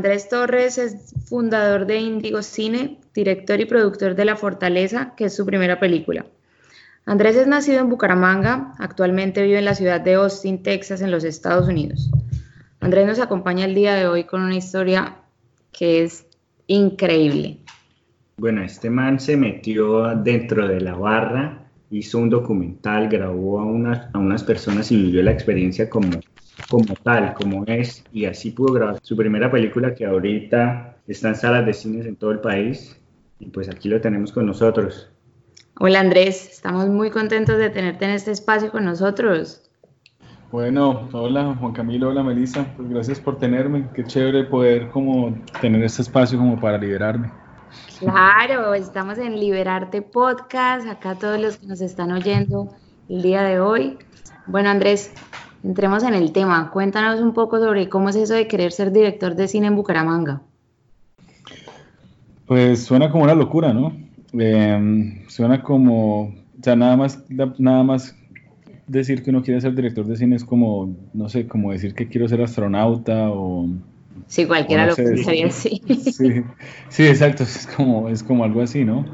Andrés Torres es fundador de Indigo Cine, director y productor de La Fortaleza, que es su primera película. Andrés es nacido en Bucaramanga, actualmente vive en la ciudad de Austin, Texas, en los Estados Unidos. Andrés nos acompaña el día de hoy con una historia que es increíble. Bueno, este man se metió dentro de la barra, hizo un documental, grabó a unas, a unas personas y vivió la experiencia como, como tal, como es, y así pudo grabar su primera película que ahorita está en salas de cines en todo el país, y pues aquí lo tenemos con nosotros. Hola Andrés, estamos muy contentos de tenerte en este espacio con nosotros. Bueno, hola Juan Camilo, hola Melissa, pues gracias por tenerme, qué chévere poder como tener este espacio como para liberarme. Claro, estamos en Liberarte Podcast, acá todos los que nos están oyendo el día de hoy. Bueno Andrés, entremos en el tema, cuéntanos un poco sobre cómo es eso de querer ser director de cine en Bucaramanga. Pues suena como una locura, ¿no? Eh, suena como, o sea, nada más, nada más decir que uno quiere ser director de cine es como, no sé, como decir que quiero ser astronauta o... Sí, cualquiera lo pensaría así. Sí, sí, exacto, es como, es como algo así, ¿no?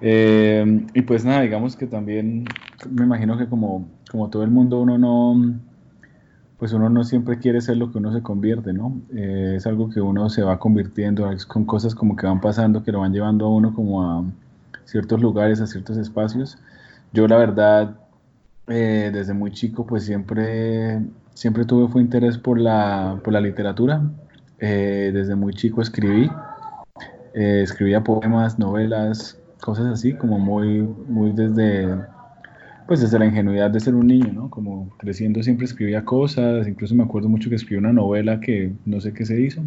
Eh, y pues nada, digamos que también me imagino que como, como todo el mundo uno no, pues uno no siempre quiere ser lo que uno se convierte, ¿no? Eh, es algo que uno se va convirtiendo, con cosas como que van pasando, que lo van llevando a uno como a ciertos lugares, a ciertos espacios. Yo la verdad eh, desde muy chico pues siempre, siempre tuve fue interés por la, por la literatura. Eh, desde muy chico escribí, escribía poemas, novelas, cosas así, como muy, muy desde, pues desde la ingenuidad de ser un niño, ¿no? Como creciendo siempre escribía cosas, incluso me acuerdo mucho que escribí una novela que no sé qué se hizo,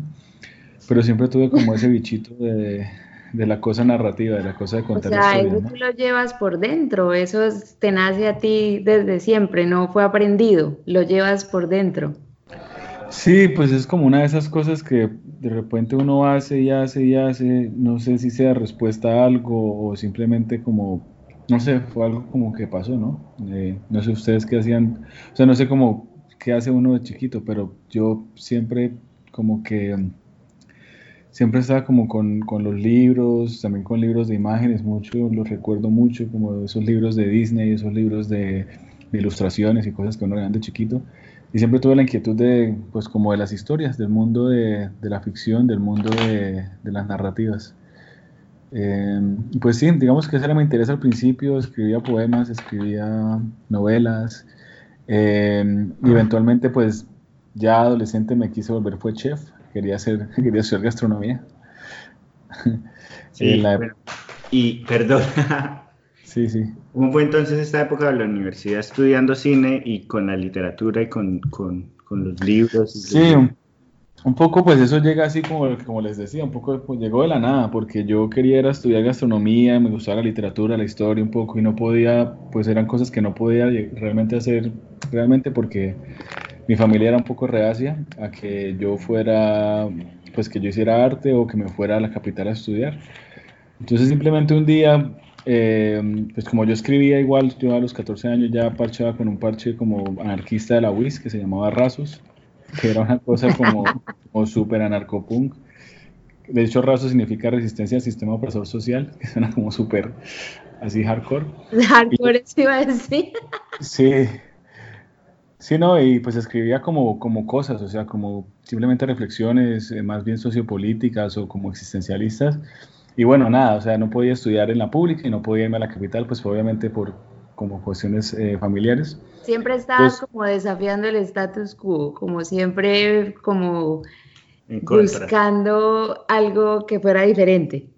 pero siempre tuve como ese bichito de, de la cosa narrativa, de la cosa de contar o sea, Eso tú lo llevas por dentro, eso te nace a ti desde siempre, no fue aprendido, lo llevas por dentro. Sí, pues es como una de esas cosas que de repente uno hace y hace y hace, no sé si sea respuesta a algo o simplemente como, no sé, fue algo como que pasó, ¿no? Eh, no sé ustedes qué hacían, o sea, no sé cómo qué hace uno de chiquito, pero yo siempre como que siempre estaba como con, con, los libros, también con libros de imágenes, mucho, los recuerdo mucho, como esos libros de Disney, esos libros de, ilustraciones y cosas que uno veía de chiquito. Y siempre tuve la inquietud de, pues como de las historias, del mundo de, de la ficción, del mundo de, de las narrativas. Eh, pues sí, digamos que eso era mi interés al principio, escribía poemas, escribía novelas, eh, y eventualmente pues ya adolescente me quise volver fue chef, quería hacer, quería hacer gastronomía. Sí, y perdón. sí, sí. ¿Cómo fue entonces esta época de la universidad estudiando cine y con la literatura y con, con, con los libros? Sí, un, poco pues eso llega así como, como les decía, un poco pues, llegó de la nada, porque yo quería era estudiar gastronomía, me gustaba la literatura, la historia un poco y no podía, pues eran cosas que no podía realmente hacer, realmente porque mi familia era un poco reacia a que yo fuera, pues que yo hiciera arte o que me fuera a la capital a estudiar. Entonces simplemente un día, eh, pues como yo escribía igual, yo a los 14 años ya parchaba con un parche como anarquista de la UIS que se llamaba Rasos, que era una cosa como, como súper anarcopunk. De hecho, Rasos significa resistencia al sistema opresor social, que suena como súper así hardcore. Hardcore, sí iba a decir. Sí, Sí, no, y pues escribía como, como cosas, o sea, como simplemente reflexiones eh, más bien sociopolíticas o como existencialistas. Y bueno, nada, o sea, no podía estudiar en la pública y no podía irme a la capital, pues obviamente por como cuestiones eh, familiares. Siempre estabas pues como desafiando el status quo, como siempre como buscando algo que fuera diferente.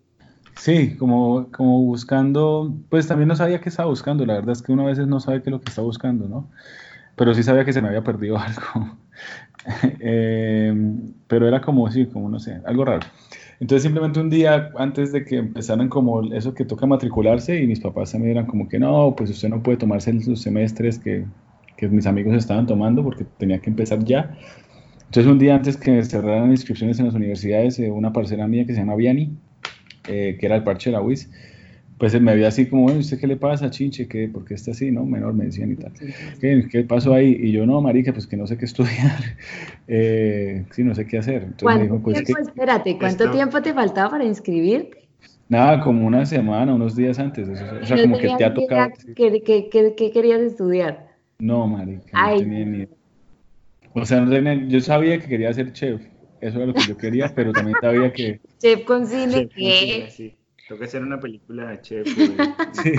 Sí, como, como buscando, pues también no sabía qué estaba buscando, la verdad es que uno a veces no sabe qué es lo que está buscando, ¿no? Pero sí sabía que se me había perdido algo. Eh, pero era como, sí, como no sé, algo raro. Entonces simplemente un día antes de que empezaran como eso que toca matricularse y mis papás también eran como que no, pues usted no puede tomarse los semestres que, que mis amigos estaban tomando porque tenía que empezar ya. Entonces un día antes que cerraran inscripciones en las universidades, eh, una parcera mía que se llama Viani, eh, que era el parche de la UIS, pues me veía así como, bueno, ¿usted qué le pasa, chinche? ¿Qué, ¿Por qué está así, no? Menor, me decían y tal. ¿Qué, ¿Qué, pasó ahí? Y yo, no, marica, pues que no sé qué estudiar. Eh, sí, no sé qué hacer. Entonces ¿Cuánto me dijo, pues tiempo, espérate, ¿cuánto tiempo te faltaba para inscribirte? Nada, como una semana, unos días antes. O sea, como que te ha tocado. ¿Qué, qué, qué, qué querías estudiar? No, marica, no tenía ni O sea, no tenía, yo sabía que quería ser chef. Eso era lo que yo quería, pero también sabía que... Chef con cine, ¿qué? Sí. Tengo que hacer una película de chef. sí.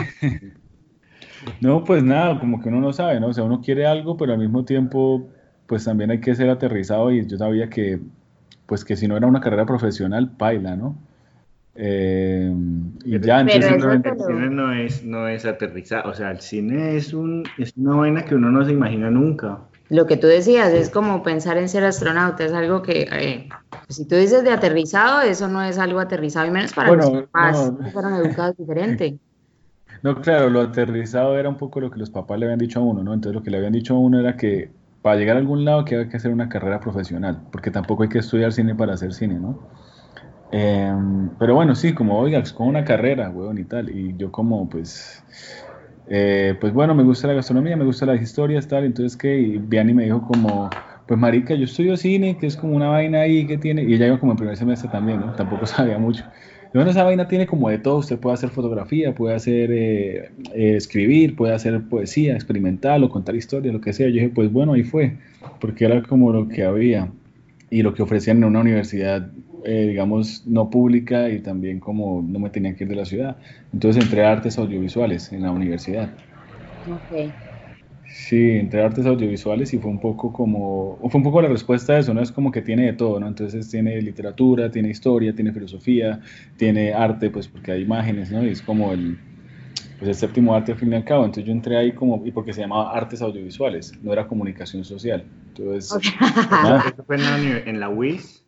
No, pues nada, como que uno no sabe, ¿no? O sea, uno quiere algo, pero al mismo tiempo, pues también hay que ser aterrizado y yo sabía que, pues que si no era una carrera profesional, baila, ¿no? Eh, y ya, entonces el cine no es, no es aterrizado, o sea, el cine es, un, es una vaina que uno no se imagina nunca. Lo que tú decías es como pensar en ser astronauta, es algo que, eh, si tú dices de aterrizado, eso no es algo aterrizado, y menos para los papás que fueron educados diferente. No, claro, lo aterrizado era un poco lo que los papás le habían dicho a uno, ¿no? Entonces lo que le habían dicho a uno era que para llegar a algún lado que había que hacer una carrera profesional, porque tampoco hay que estudiar cine para hacer cine, ¿no? Em, pero bueno, sí, como, oiga, con una carrera, weón, y tal. Y yo como, pues, eh, pues bueno, me gusta la gastronomía, me gusta las historias, tal. Entonces, que Y me dijo como, pues marica, yo estudio cine, que es como una vaina ahí que tiene, y ella iba como en primer semestre también, ¿no? Tampoco sabía mucho. Y bueno, esa vaina tiene como de todo, usted puede hacer fotografía, puede hacer, eh, eh, escribir, puede hacer poesía, experimental o contar historias, lo que sea. Yo dije, pues bueno, ahí fue, porque era como lo que había y lo que ofrecían en una universidad eh, digamos, no pública y también como no me tenía que ir de la ciudad. Entonces entré a artes audiovisuales en la universidad. Okay. Sí, entré a artes audiovisuales y fue un poco como, fue un poco la respuesta a eso, ¿no? Es como que tiene de todo, ¿no? Entonces tiene literatura, tiene historia, tiene filosofía, tiene arte, pues porque hay imágenes, ¿no? Y es como el, pues el séptimo arte al fin y al cabo. Entonces yo entré ahí como, y porque se llamaba artes audiovisuales, no era comunicación social. Entonces, ¿Eso fue en en la UIS?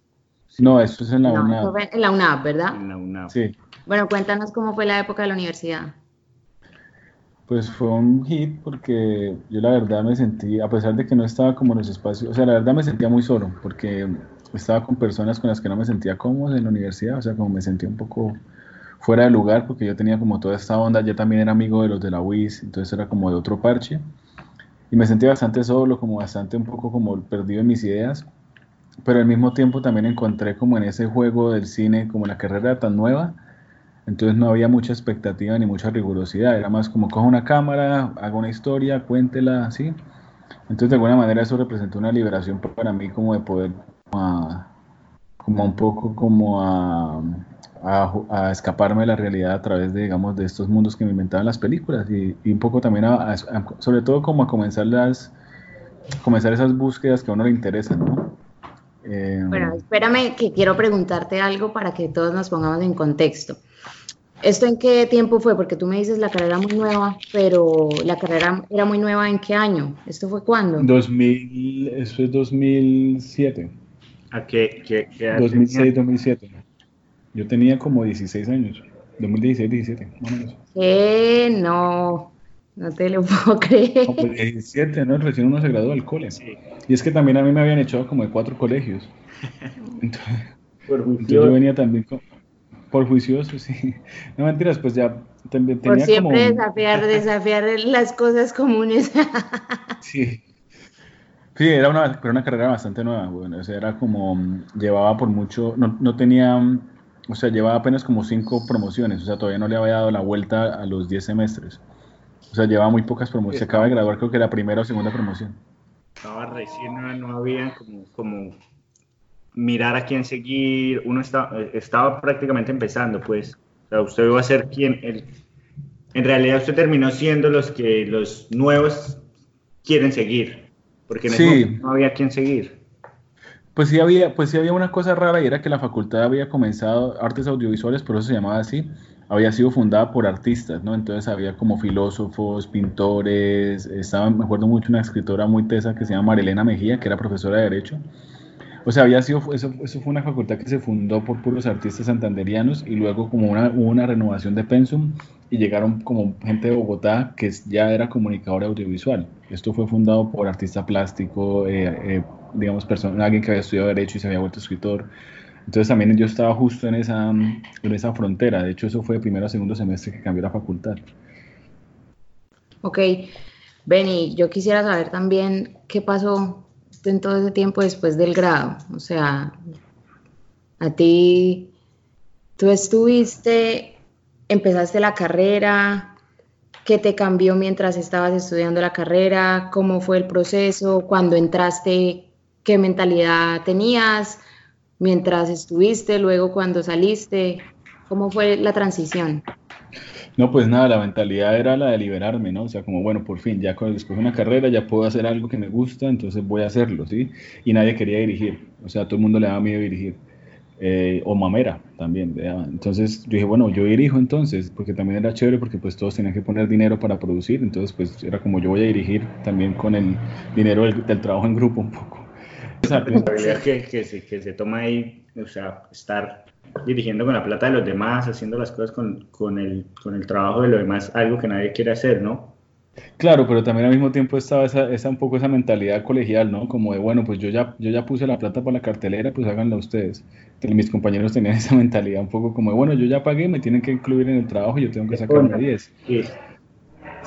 No, eso es en la no, UNAV. En la UNAV, ¿verdad? En la UNAV. Sí. Bueno, cuéntanos cómo fue la época de la universidad. Pues fue un hit porque yo la verdad me sentí, a pesar de que no estaba como en los espacios, o sea, la verdad me sentía muy solo porque estaba con personas con las que no me sentía cómodo en la universidad, o sea, como me sentía un poco fuera de lugar porque yo tenía como toda esta onda, yo también era amigo de los de la UIS, entonces era como de otro parche y me sentía bastante solo, como bastante un poco como perdido en mis ideas pero al mismo tiempo también encontré como en ese juego del cine, como la carrera era tan nueva, entonces no había mucha expectativa ni mucha rigurosidad, era más como cojo una cámara, hago una historia, cuéntela, así. Entonces de alguna manera eso representó una liberación para mí como de poder, como un poco como a, a, escaparme de la realidad a través de, digamos, de estos mundos que me inventaban las películas y, y un poco también, a, sobre todo como a comenzar las, comenzar esas búsquedas que a uno le interesan, ¿no? Eh, bueno, espérame que quiero preguntarte algo para que todos nos pongamos en contexto. ¿Esto en qué tiempo fue? Porque tú me dices la carrera muy nueva, pero la carrera era muy nueva en qué año? ¿Esto fue cuándo? 2000, eso es 2007. ¿A qué, qué, 2006, 2007. Yo tenía como 16 años. 2016, 17, más o menos. Eh, no. No te lo puedo creer. No, pues 17, ¿no? Recién uno se graduó del cole. Sí. Y es que también a mí me habían echado como de cuatro colegios. Entonces, por juicioso. yo venía también por juicioso, sí. No mentiras, pues ya tenía por siempre desafiar, desafiar las cosas comunes. sí. Sí, era una, una carrera bastante nueva, bueno, o sea, era como, llevaba por mucho, no, no tenía, o sea, llevaba apenas como cinco promociones, o sea, todavía no le había dado la vuelta a los diez semestres. O sea, llevaba muy pocas promociones. Se acaba de graduar, creo que la primera o segunda promoción. Estaba recién, no, había como, como mirar a quién seguir. Uno estaba, estaba prácticamente empezando, pues. O sea, usted iba a ser quien. El, en realidad, usted terminó siendo los que los nuevos quieren seguir. Porque en ese momento no había quien seguir. Pues sí había, pues sí había una cosa rara y era que la facultad había comenzado artes audiovisuales, por eso se llamaba así, había sido fundada por artistas, ¿no? Entonces había como filósofos, pintores, estaba, me acuerdo mucho una escritora muy tesa que se llama Marilena Mejía, que era profesora de Derecho. O sea, había sido, eso, eso fue una facultad que se fundó por puros artistas santanderianos y luego como una, una renovación de pensum y llegaron como gente de Bogotá que ya era comunicadora audiovisual. Esto fue fundado por artista plástico, eh, eh, digamos, persona, alguien que había estudiado Derecho y se había vuelto escritor. Entonces también yo estaba justo en esa, en esa frontera. De hecho, eso fue primero o segundo semestre que cambió la facultad. Ok. Benny, yo quisiera saber también qué pasó en todo ese tiempo después del grado. O sea, a ti, tú estuviste, empezaste la carrera, ¿qué te cambió mientras estabas estudiando la carrera? ¿Cómo fue el proceso? Cuando entraste, ¿qué mentalidad tenías? Mientras estuviste, luego cuando saliste? ¿Cómo fue la transición? No, pues nada, la mentalidad era la de liberarme, ¿no? O sea, como, bueno, por fin, ya cuando de una carrera ya puedo hacer algo que me gusta, entonces voy a hacerlo, ¿sí? Y nadie quería dirigir, o sea, todo el mundo le daba miedo dirigir. Eh, o mamera también. Entonces yo dije, bueno, yo dirijo entonces, porque también era chévere, porque pues todos tenían que poner dinero para producir, entonces pues era como yo voy a dirigir también con el dinero del trabajo en grupo un poco esa responsabilidad que, que, se, que se toma ahí, o sea, estar dirigiendo con la plata de los demás, haciendo las cosas con, con, el, con el trabajo de los demás, algo que nadie quiere hacer, ¿no? Claro, pero también al mismo tiempo estaba esa, esa, un poco esa mentalidad colegial, ¿no? Como de, bueno, pues yo ya, yo ya puse la plata para la cartelera, pues háganla ustedes. Entonces, mis compañeros tenían esa mentalidad un poco como de, bueno, yo ya pagué, me tienen que incluir en el trabajo y yo tengo que sacarme 10. Sí.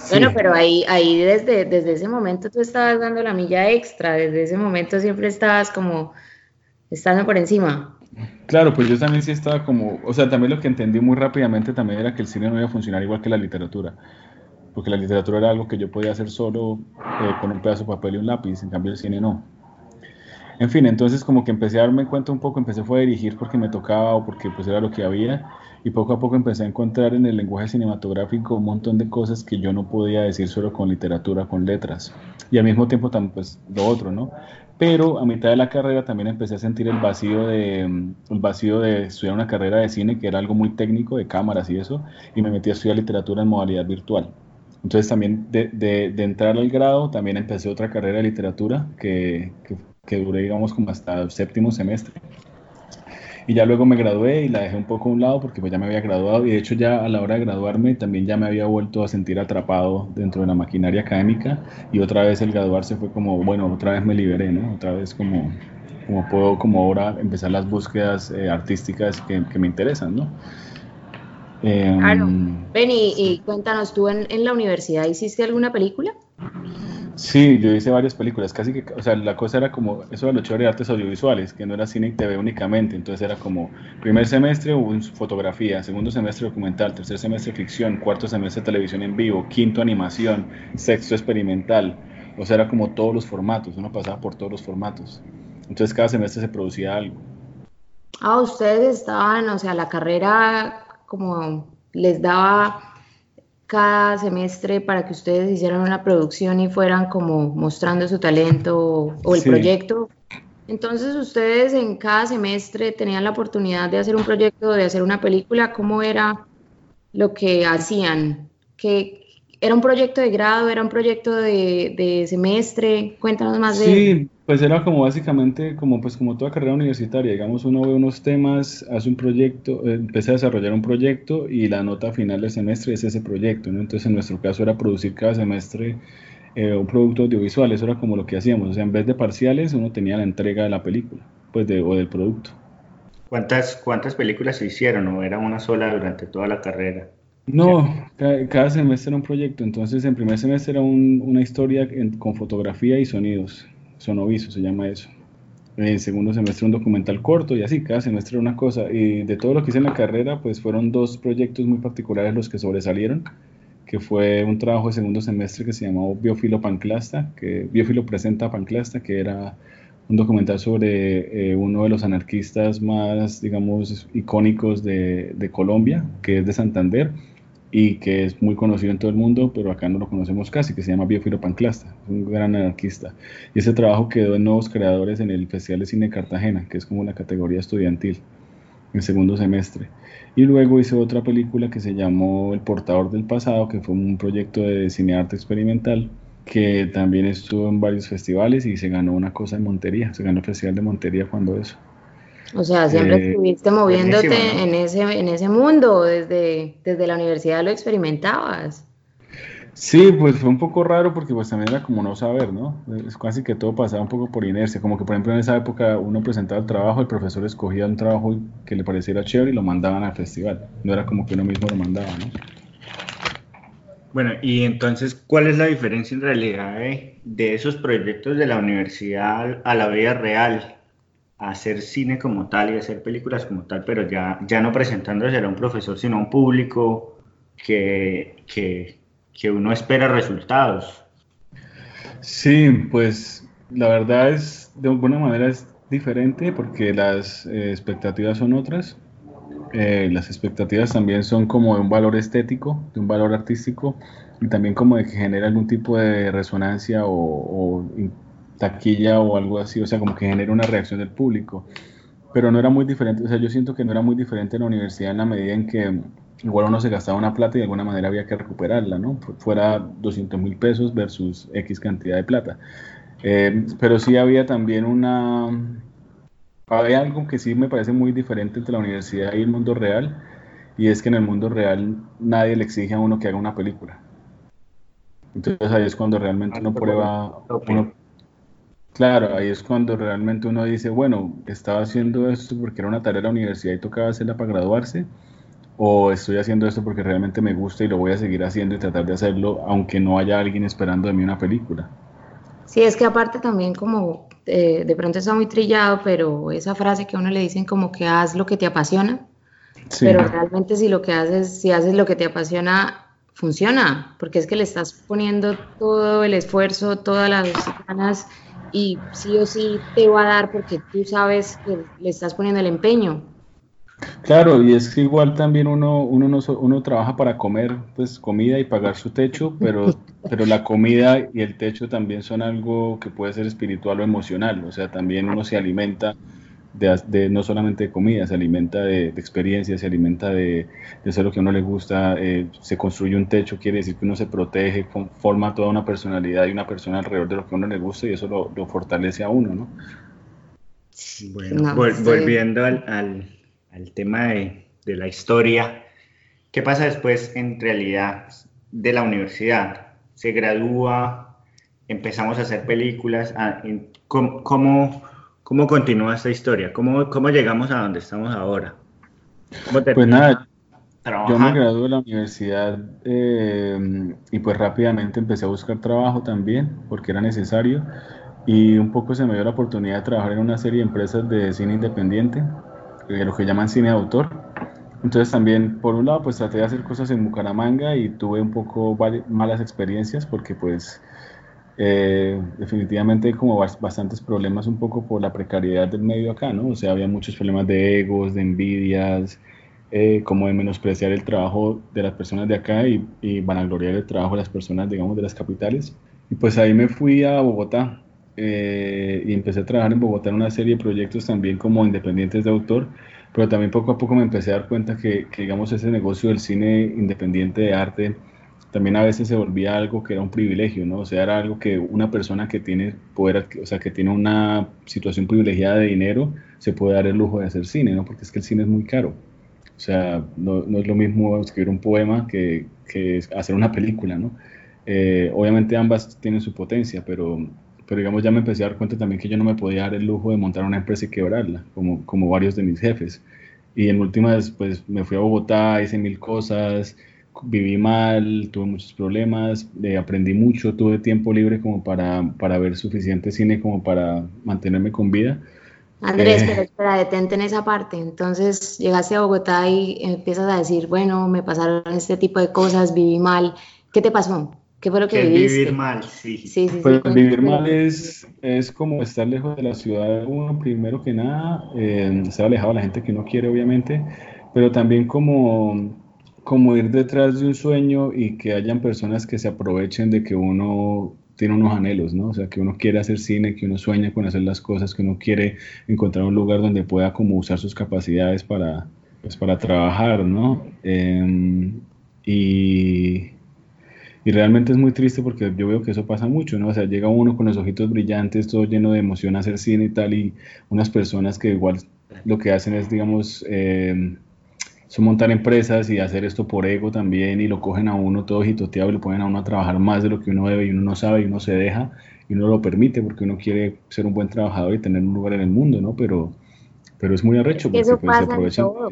Bueno, pero ahí, ahí desde, desde ese momento tú estabas dando la milla extra, desde ese momento siempre estabas como estando por encima. Claro, pues yo también sí estaba como, o sea, también lo que entendí muy rápidamente también era que el cine no iba a funcionar igual que la literatura, porque la literatura era algo que yo podía hacer solo eh, con un pedazo de papel y un lápiz, en cambio el cine no. En fin, entonces como que empecé a darme cuenta un poco, empecé fue a dirigir porque me tocaba o porque pues era lo que había y poco a poco empecé a encontrar en el lenguaje cinematográfico un montón de cosas que yo no podía decir solo con literatura, con letras y al mismo tiempo también pues lo otro, ¿no? Pero a mitad de la carrera también empecé a sentir el vacío de, el vacío de estudiar una carrera de cine que era algo muy técnico, de cámaras y eso, y me metí a estudiar literatura en modalidad virtual. Entonces también de, de, de entrar al grado, también empecé otra carrera de literatura que, que que duré, digamos, como hasta el séptimo semestre. Y ya luego me gradué y la dejé un poco a un lado porque pues ya me había graduado y de hecho ya a la hora de graduarme también ya me había vuelto a sentir atrapado dentro de la maquinaria académica y otra vez el graduarse fue como, bueno, otra vez me liberé, ¿no? Otra vez como, como puedo como ahora empezar las búsquedas eh, artísticas que, que, me interesan, ¿no? Eh, claro. Ven y, y, cuéntanos, ¿tú en, en la universidad hiciste alguna película? Sí, yo hice varias películas, casi que, o sea, la cosa era como, eso era lo chévere de artes audiovisuales, que no era cine y TV únicamente, entonces era como, primer semestre fotografía, segundo semestre documental, tercer semestre ficción, cuarto semestre televisión en vivo, quinto animación, sexto experimental, o sea, era como todos los formatos, uno pasaba por todos los formatos, entonces cada semestre se producía algo. Ah, ustedes estaban, o sea, la carrera como les daba cada semestre para que ustedes hicieran una producción y fueran como mostrando su talento o, el proyecto. Entonces ustedes en cada semestre tenían la oportunidad de hacer un proyecto, de hacer una película. ¿Cómo era lo que hacían? ¿Qué, ¿Era un proyecto de grado? ¿Era un proyecto de, de semestre? Cuéntanos más de pues era como básicamente como pues como toda carrera universitaria, digamos uno ve unos temas, hace un proyecto, eh, empieza a desarrollar un proyecto y la nota final del semestre es ese proyecto, ¿no? Entonces en nuestro caso era producir cada semestre eh, un producto audiovisual, eso era como lo que hacíamos, o sea, en vez de parciales uno tenía la entrega de la película, pues de, o del producto. ¿Cuántas, ¿Cuántas películas se hicieron o era una sola durante toda la carrera? No, cada, semestre era un proyecto, entonces en primer semestre era una historia con fotografía y sonidos Sonoviso se llama eso. En segundo semestre un documental corto y así, cada semestre una cosa. Y de todo lo que hice en la carrera, pues fueron dos proyectos muy particulares los que sobresalieron, que fue un trabajo de segundo semestre que se llamó Biofilo Panclasta, que Biofilo presenta Panclasta, que era un documental sobre eh, uno de los anarquistas más, digamos, icónicos de, de, Colombia, que es de Santander, y que es muy conocido en todo el mundo, pero acá no lo conocemos casi, que se llama Biofilo Panclasta, un gran anarquista. Y ese trabajo quedó en Nuevos Creadores en el Festival de Cine Cartagena, que es como la categoría estudiantil, en segundo semestre. Y luego hice otra película que se llamó El Portador del Pasado, que fue un proyecto de cinearte experimental, que también estuvo en varios festivales y se ganó una cosa en Montería, se ganó el Festival de Montería cuando eso. O sea, siempre eh, estuviste moviéndote en, ese, en ese mundo, desde, desde la universidad lo experimentabas. Sí, pues fue un poco raro porque pues también era como no saber, ¿no? Es casi que todo pasaba un poco por inercia, como que por ejemplo en esa época uno presentaba el trabajo, el profesor escogía un trabajo que le pareciera chévere y lo mandaban al festival, no era como que uno mismo lo mandaba, ¿no? Bueno, y entonces, ¿cuál es la diferencia en realidad de, de esos proyectos de la universidad a la vida real? Hacer cine como tal y hacer películas como tal, pero ya, ya no presentándose a un profesor, sino a un público que, que, que uno espera resultados. Sí, pues la verdad es, de alguna manera es diferente porque las eh, expectativas son otras. Eh, las expectativas también son como de un valor estético, de un valor artístico y también como de que genera algún tipo de resonancia o, o taquilla o algo así, o sea, como que genera una reacción del público. Pero no era muy diferente, o sea, yo siento que no era muy diferente en la universidad en la medida en que igual uno se gastaba una plata y de alguna manera había que recuperarla, ¿no? Fuera 200 mil pesos versus X cantidad de plata. Eh, pero sí había también una... Había algo que sí me parece muy diferente entre la universidad y el mundo real, y es que en el mundo real nadie le exige a uno que haga una película. Entonces ahí es cuando realmente uno prueba, uno, Claro, ahí es cuando realmente uno dice, bueno, estaba haciendo esto porque era una tarea de la universidad y tocaba hacerla para graduarse, o estoy haciendo esto porque realmente me gusta y lo voy a seguir haciendo y tratar de hacerlo aunque no haya alguien esperando de mí una película. Sí, es que aparte también como eh, de pronto está muy trillado, pero esa frase que a uno le dicen como que haz lo que te apasiona, pero realmente si lo que haces, si haces lo que te apasiona, funciona, porque es que le estás poniendo todo el esfuerzo, todas las ganas y sí o sí te va a dar porque tú sabes que le estás poniendo el empeño. Claro, y es que igual también uno, uno, no, uno trabaja para comer pues comida y pagar su techo, pero, pero la comida y el techo también son algo que puede ser espiritual o emocional, o sea, también uno se alimenta de, no solamente de comida, se alimenta de, experiencias, se alimenta de, de, hacer lo que a uno le gusta, eh, se construye un techo, quiere decir que uno se protege, forma toda una personalidad y una persona alrededor de lo que a uno le gusta y eso lo, fortalece a uno, ¿no? Bueno, volviendo al, al, tema de, de, la historia, ¿qué pasa después en realidad de la universidad? Se gradúa, empezamos a hacer películas, ah, ¿cómo, ¿Cómo continúa esta historia? ¿Cómo, cómo llegamos a donde estamos ahora? pues nada, yo me gradué de la universidad eh, y pues rápidamente empecé a buscar trabajo también porque era necesario y un poco se me dio la oportunidad de trabajar en una serie de empresas de cine independiente, eh, lo que llaman cine de autor. Entonces también, por un lado, pues traté de hacer cosas en Bucaramanga y tuve un poco malas experiencias porque pues eh, definitivamente como bastantes problemas un poco por la precariedad del medio acá, ¿no? O sea, había muchos problemas de egos, de envidias, eh, como de menospreciar el trabajo de las personas de acá y, y vanagloriar el trabajo de las personas, digamos, de las capitales. Y pues ahí me fui a Bogotá eh, y empecé a trabajar en Bogotá en una serie de proyectos también como independientes de autor, pero también poco a poco me empecé a dar cuenta que, que digamos, ese negocio del cine independiente de arte también a veces se volvía algo que era un privilegio, ¿no? O sea, era algo que una persona que tiene poder, o sea, que tiene una situación privilegiada de dinero, se puede dar el lujo de hacer cine, ¿no? Porque es que el cine es muy caro. O sea, no, no es lo mismo escribir un poema que, que hacer una película, ¿no? Eh, obviamente ambas tienen su potencia, pero, pero digamos ya me empecé a dar cuenta también que yo no me podía dar el lujo de montar una empresa y quebrarla, como, como varios de mis jefes. Y en últimas, pues me fui a Bogotá, hice mil cosas, viví mal, tuve muchos problemas, eh, aprendí mucho, tuve tiempo libre como para, para, ver suficiente cine como para mantenerme con vida. Andrés, eh, pero espera, detente en esa parte. Entonces llegaste a Bogotá y empiezas a decir, bueno, me pasaron este tipo de cosas, viví mal. ¿Qué te pasó? ¿Qué fue lo que viviste? Vivir mal, sí. sí, sí, pues vivir mal es, es como estar lejos de la ciudad, uno primero que nada, eh, estar alejado de la gente que uno quiere, obviamente, pero también como como ir detrás de un sueño y que hayan personas que se aprovechen de que uno tiene unos anhelos, ¿no? O sea, que uno quiere hacer cine, que uno sueña con hacer las cosas, que uno quiere encontrar un lugar donde pueda como usar sus capacidades para, pues, para trabajar, ¿no? Em, y, y realmente es muy triste porque yo veo que eso pasa mucho, ¿no? O sea, llega uno con los ojitos brillantes, todo lleno de emoción a hacer cine y tal, y unas personas que igual lo que hacen es, digamos, eh, son montar empresas y hacer esto por ego también y lo cogen a uno todo gitoteado y lo ponen a uno a trabajar más de lo que uno debe y uno no sabe y uno se deja y uno lo permite porque uno quiere ser un buen trabajador y tener un lugar en el mundo, ¿no? Pero, pero es muy arrecho porque Eso pues, se aprovechan. todo.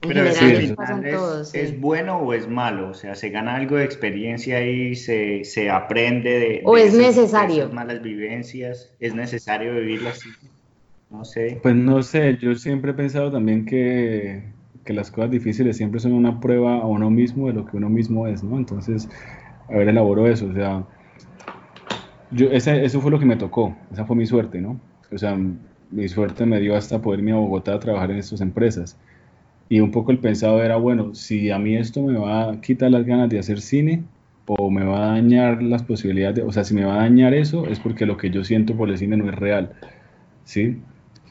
Pero general, es, eso todo, sí. ¿es bueno o es malo? O sea, ¿se gana algo de experiencia y se, se aprende de, ¿O de es esas- necesario? esas malas vivencias? ¿Es necesario vivirlas así? No sé. Pues no sé, yo siempre he pensado también que, que las cosas difíciles siempre son una prueba a uno mismo de lo que uno mismo es, ¿no? Entonces, a ver, elaboro eso, o sea, yo, eso fue lo que me tocó, esa fue mi suerte, ¿no? O sea, mi suerte me dio hasta poder irme a Bogotá a trabajar en estas empresas. Y un poco el pensado era, bueno, si a mí esto me va a quitar las ganas de hacer cine o me va a dañar las posibilidades de, o sea, si me va a dañar eso es porque lo que yo siento por el cine no es real, ¿sí?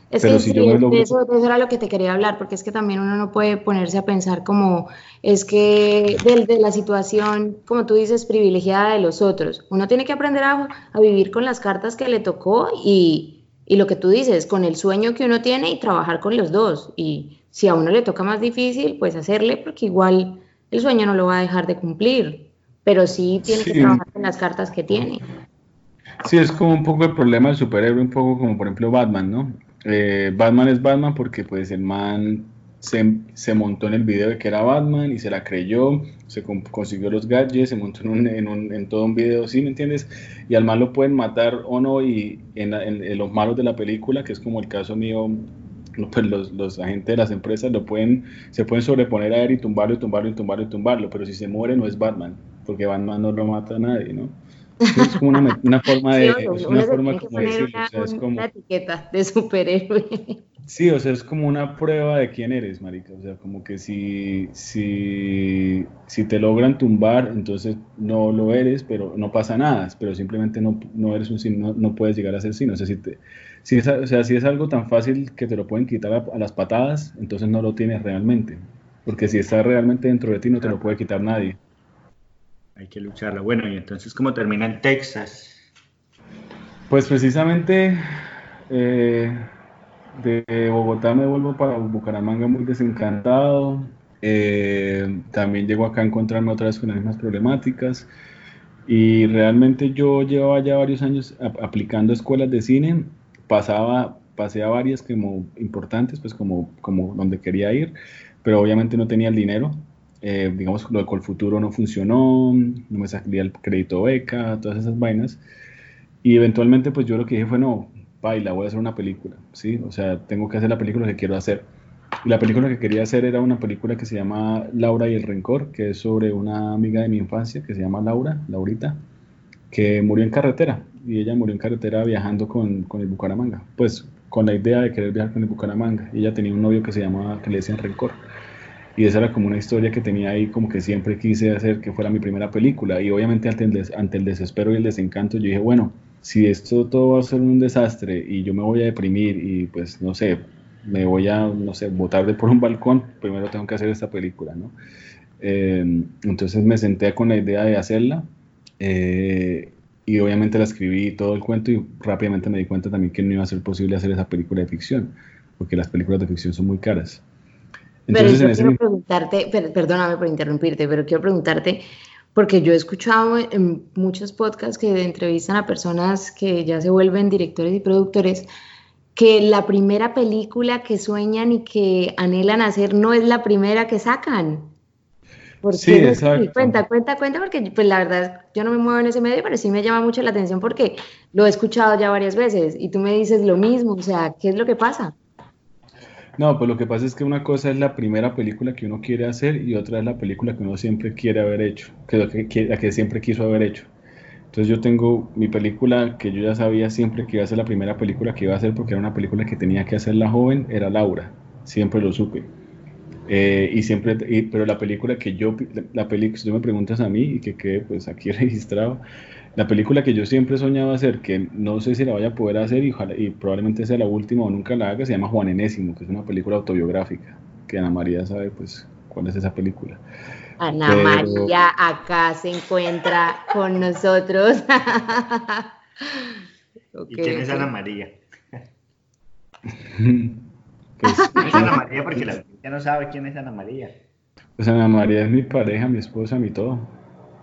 Es Pero que si sí, yo me es- logro- de eso, de eso era lo que te quería hablar, porque es que también uno no puede ponerse a pensar como, es que de, de la situación, como tú dices, privilegiada de los otros. Uno tiene que aprender a, a vivir con las cartas que le tocó y, y lo que tú dices, con el sueño que uno tiene y trabajar con los dos. Y si a uno le toca más difícil, pues hacerle, porque igual el sueño no lo va a dejar de cumplir, pero sí tiene que trabajar con las cartas que tiene. Sí, es como un poco el problema del superhéroe, un poco como por ejemplo Batman, ¿no? Eh, Batman es Batman porque pues el man se, montó en el video de que era Batman y se la creyó, se con- consiguió los gadgets, se montó en, un- en, un- en todo un video, ¿sí me entiendes? Y al man lo pueden matar o no y en, la- en- los malos de la película, que es como el caso mío, pues los, los agentes de las empresas lo pueden, se pueden sobreponer a él y tumbarlo y tumbarlo y tumbarlo y tumbarlo, pero si se muere no es Batman, porque Batman no lo mata a nadie, ¿no? Es como una, una forma de, es una forma como decirlo, una, o sea, es como, una etiqueta de superhéroe. sí, o sea, es como una prueba de quién eres, marica, o sea, como que si, si, si te logran tumbar, entonces no lo eres, pero no pasa nada, pero simplemente no, no eres un cine, no, puedes llegar a ser cine, o sea, si te, si es, o sea, si es algo tan fácil que te lo pueden quitar a, a las patadas, entonces no lo tienes realmente, porque si está realmente dentro de ti no te lo puede quitar nadie. Hay que lucharla. Bueno, y entonces, ¿cómo termina en Texas? Pues precisamente eh, de Bogotá me vuelvo para Bucaramanga muy desencantado. Eh, también llego acá a encontrarme otra vez con las mismas problemáticas. Y realmente yo llevaba ya varios años ap- aplicando escuelas de cine. Pasaba, pasé a varias como importantes, pues como, como donde quería ir, pero obviamente no tenía el dinero. Eh, digamos, lo de Colfuturo no funcionó, no me salía el crédito beca, todas esas vainas. Y eventualmente, pues yo lo que dije fue, no, baila, voy a hacer una película, ¿sí? O sea, tengo que hacer la película que quiero hacer. Y la película que quería hacer era una película que se llama Laura y el Rencor, que es sobre una amiga de mi infancia que se llama Laura, Laurita, que murió en carretera. Y ella murió en carretera viajando con, con el Bucaramanga, pues con la idea de querer viajar con el Bucaramanga. Y ella tenía un novio que se llamaba, que le decían Rencor. Y esa era como una historia que tenía ahí, como que siempre quise hacer que fuera mi primera película. Y obviamente ante el, desespero y el desencanto, yo dije, bueno, si esto todo va a ser un desastre y yo me voy a deprimir y pues no sé, me voy a, no sé, botar de por un balcón, primero tengo que hacer esta película, ¿no? Eh, entonces me senté con la idea de hacerla eh, y obviamente la escribí todo el cuento y rápidamente me di cuenta también que no iba a ser posible hacer esa película de ficción, porque las películas de ficción son muy caras. Pero Entonces yo en ese quiero preguntarte, per- perdóname por interrumpirte, pero quiero preguntarte, porque yo he escuchado en muchos podcasts que entrevistan a personas que ya se vuelven directores y productores, que la primera película que sueñan y que anhelan hacer no es la primera que sacan. ¿Por Sí, exacto. Cuenta, cuenta, cuenta, porque pues la verdad yo no me muevo en ese medio, pero sí me llama mucho la atención porque lo he escuchado ya varias veces y tú me dices lo mismo, o sea, ¿qué es lo que pasa? No, pues lo que pasa es que una cosa es la primera película que uno quiere hacer y otra es la película que uno siempre quiere haber hecho, que la que siempre quiso haber hecho. Entonces yo tengo mi película que yo ya sabía siempre que iba a ser la primera película que iba a hacer porque era una película que tenía que hacer la joven, era Laura, siempre lo supe. Eh, y siempre, pero la película que yo, la película, si tú me preguntas a mí y que quede pues aquí registrado, la película que yo siempre soñaba hacer, que no sé si la vaya a poder hacer y, y probablemente sea la última o nunca la haga, se llama Juan Enésimo, que es una película autobiográfica, que Ana María sabe pues cuál es esa película. Ana María acá se encuentra con nosotros. ¿Y quién es Ana María? ¿Quién es Ana María? Porque la gente no sabe quién es Ana María. Pues Ana María es mi pareja, mi esposa, mi todo.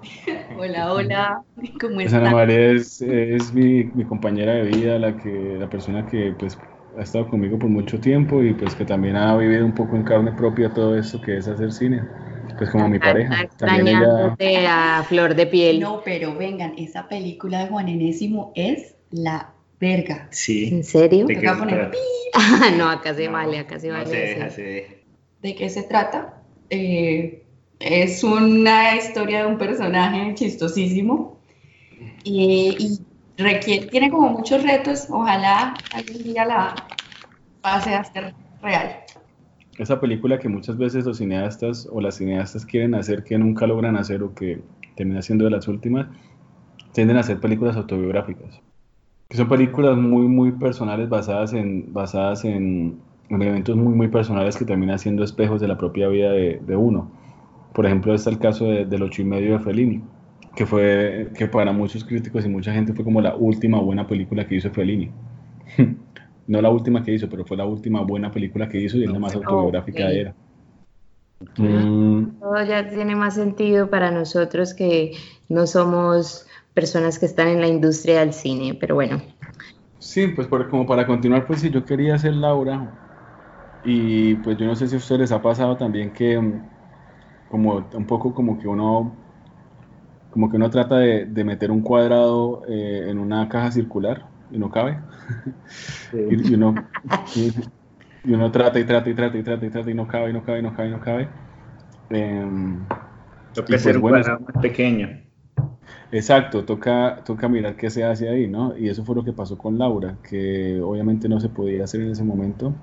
Hola, hola, ¿cómo estás? Ana María es, es mi, mi, compañera de vida, la, que, la persona que pues ha estado conmigo por mucho tiempo y pues que también ha vivido un poco en carne propia todo esto que es hacer cine. Pues como mi pareja. También ella... a flor de piel. No, pero vengan, esa película de Juan Enésimo es la verga. Sí. ¿En serio? ¿De poner no, acá se vale, acá se vale. ¿De qué se trata? Eh, es una historia de un personaje chistosísimo y, requiere, tiene como muchos retos. Ojalá algún día la pase a ser real. Esa película que muchas veces los cineastas o las cineastas quieren hacer que nunca logran hacer o que termina siendo de las últimas, tienden a hacer películas autobiográficas que son películas muy, muy personales basadas en, basadas en, elementos muy, muy personales que terminan siendo espejos de la propia vida de uno. Por ejemplo, está el caso de, del ocho y medio de Fellini, que fue, que para muchos críticos y mucha gente fue como la última buena película que hizo Fellini. no la última que hizo, pero fue la última buena película que hizo y es la más autobiográfica de él. Mm. Todo ya tiene más sentido para nosotros que no somos personas que están en la industria del cine, pero bueno. Sí, pues como para continuar, pues si yo quería ser Laura, y pues yo no sé si a ustedes les ha pasado también que como un poco como que uno como que uno trata de, meter un cuadrado eh, en una caja circular y no cabe. y, uno, y, uno trata y trata y trata y trata y trata y no cabe y no cabe y no cabe y no cabe. Eh, Toca pues, un cuadrado más pequeño. Exacto, toca, toca mirar qué se hace ahí, ¿no? Y eso fue lo que pasó con Laura, que obviamente no se podía hacer en ese momento.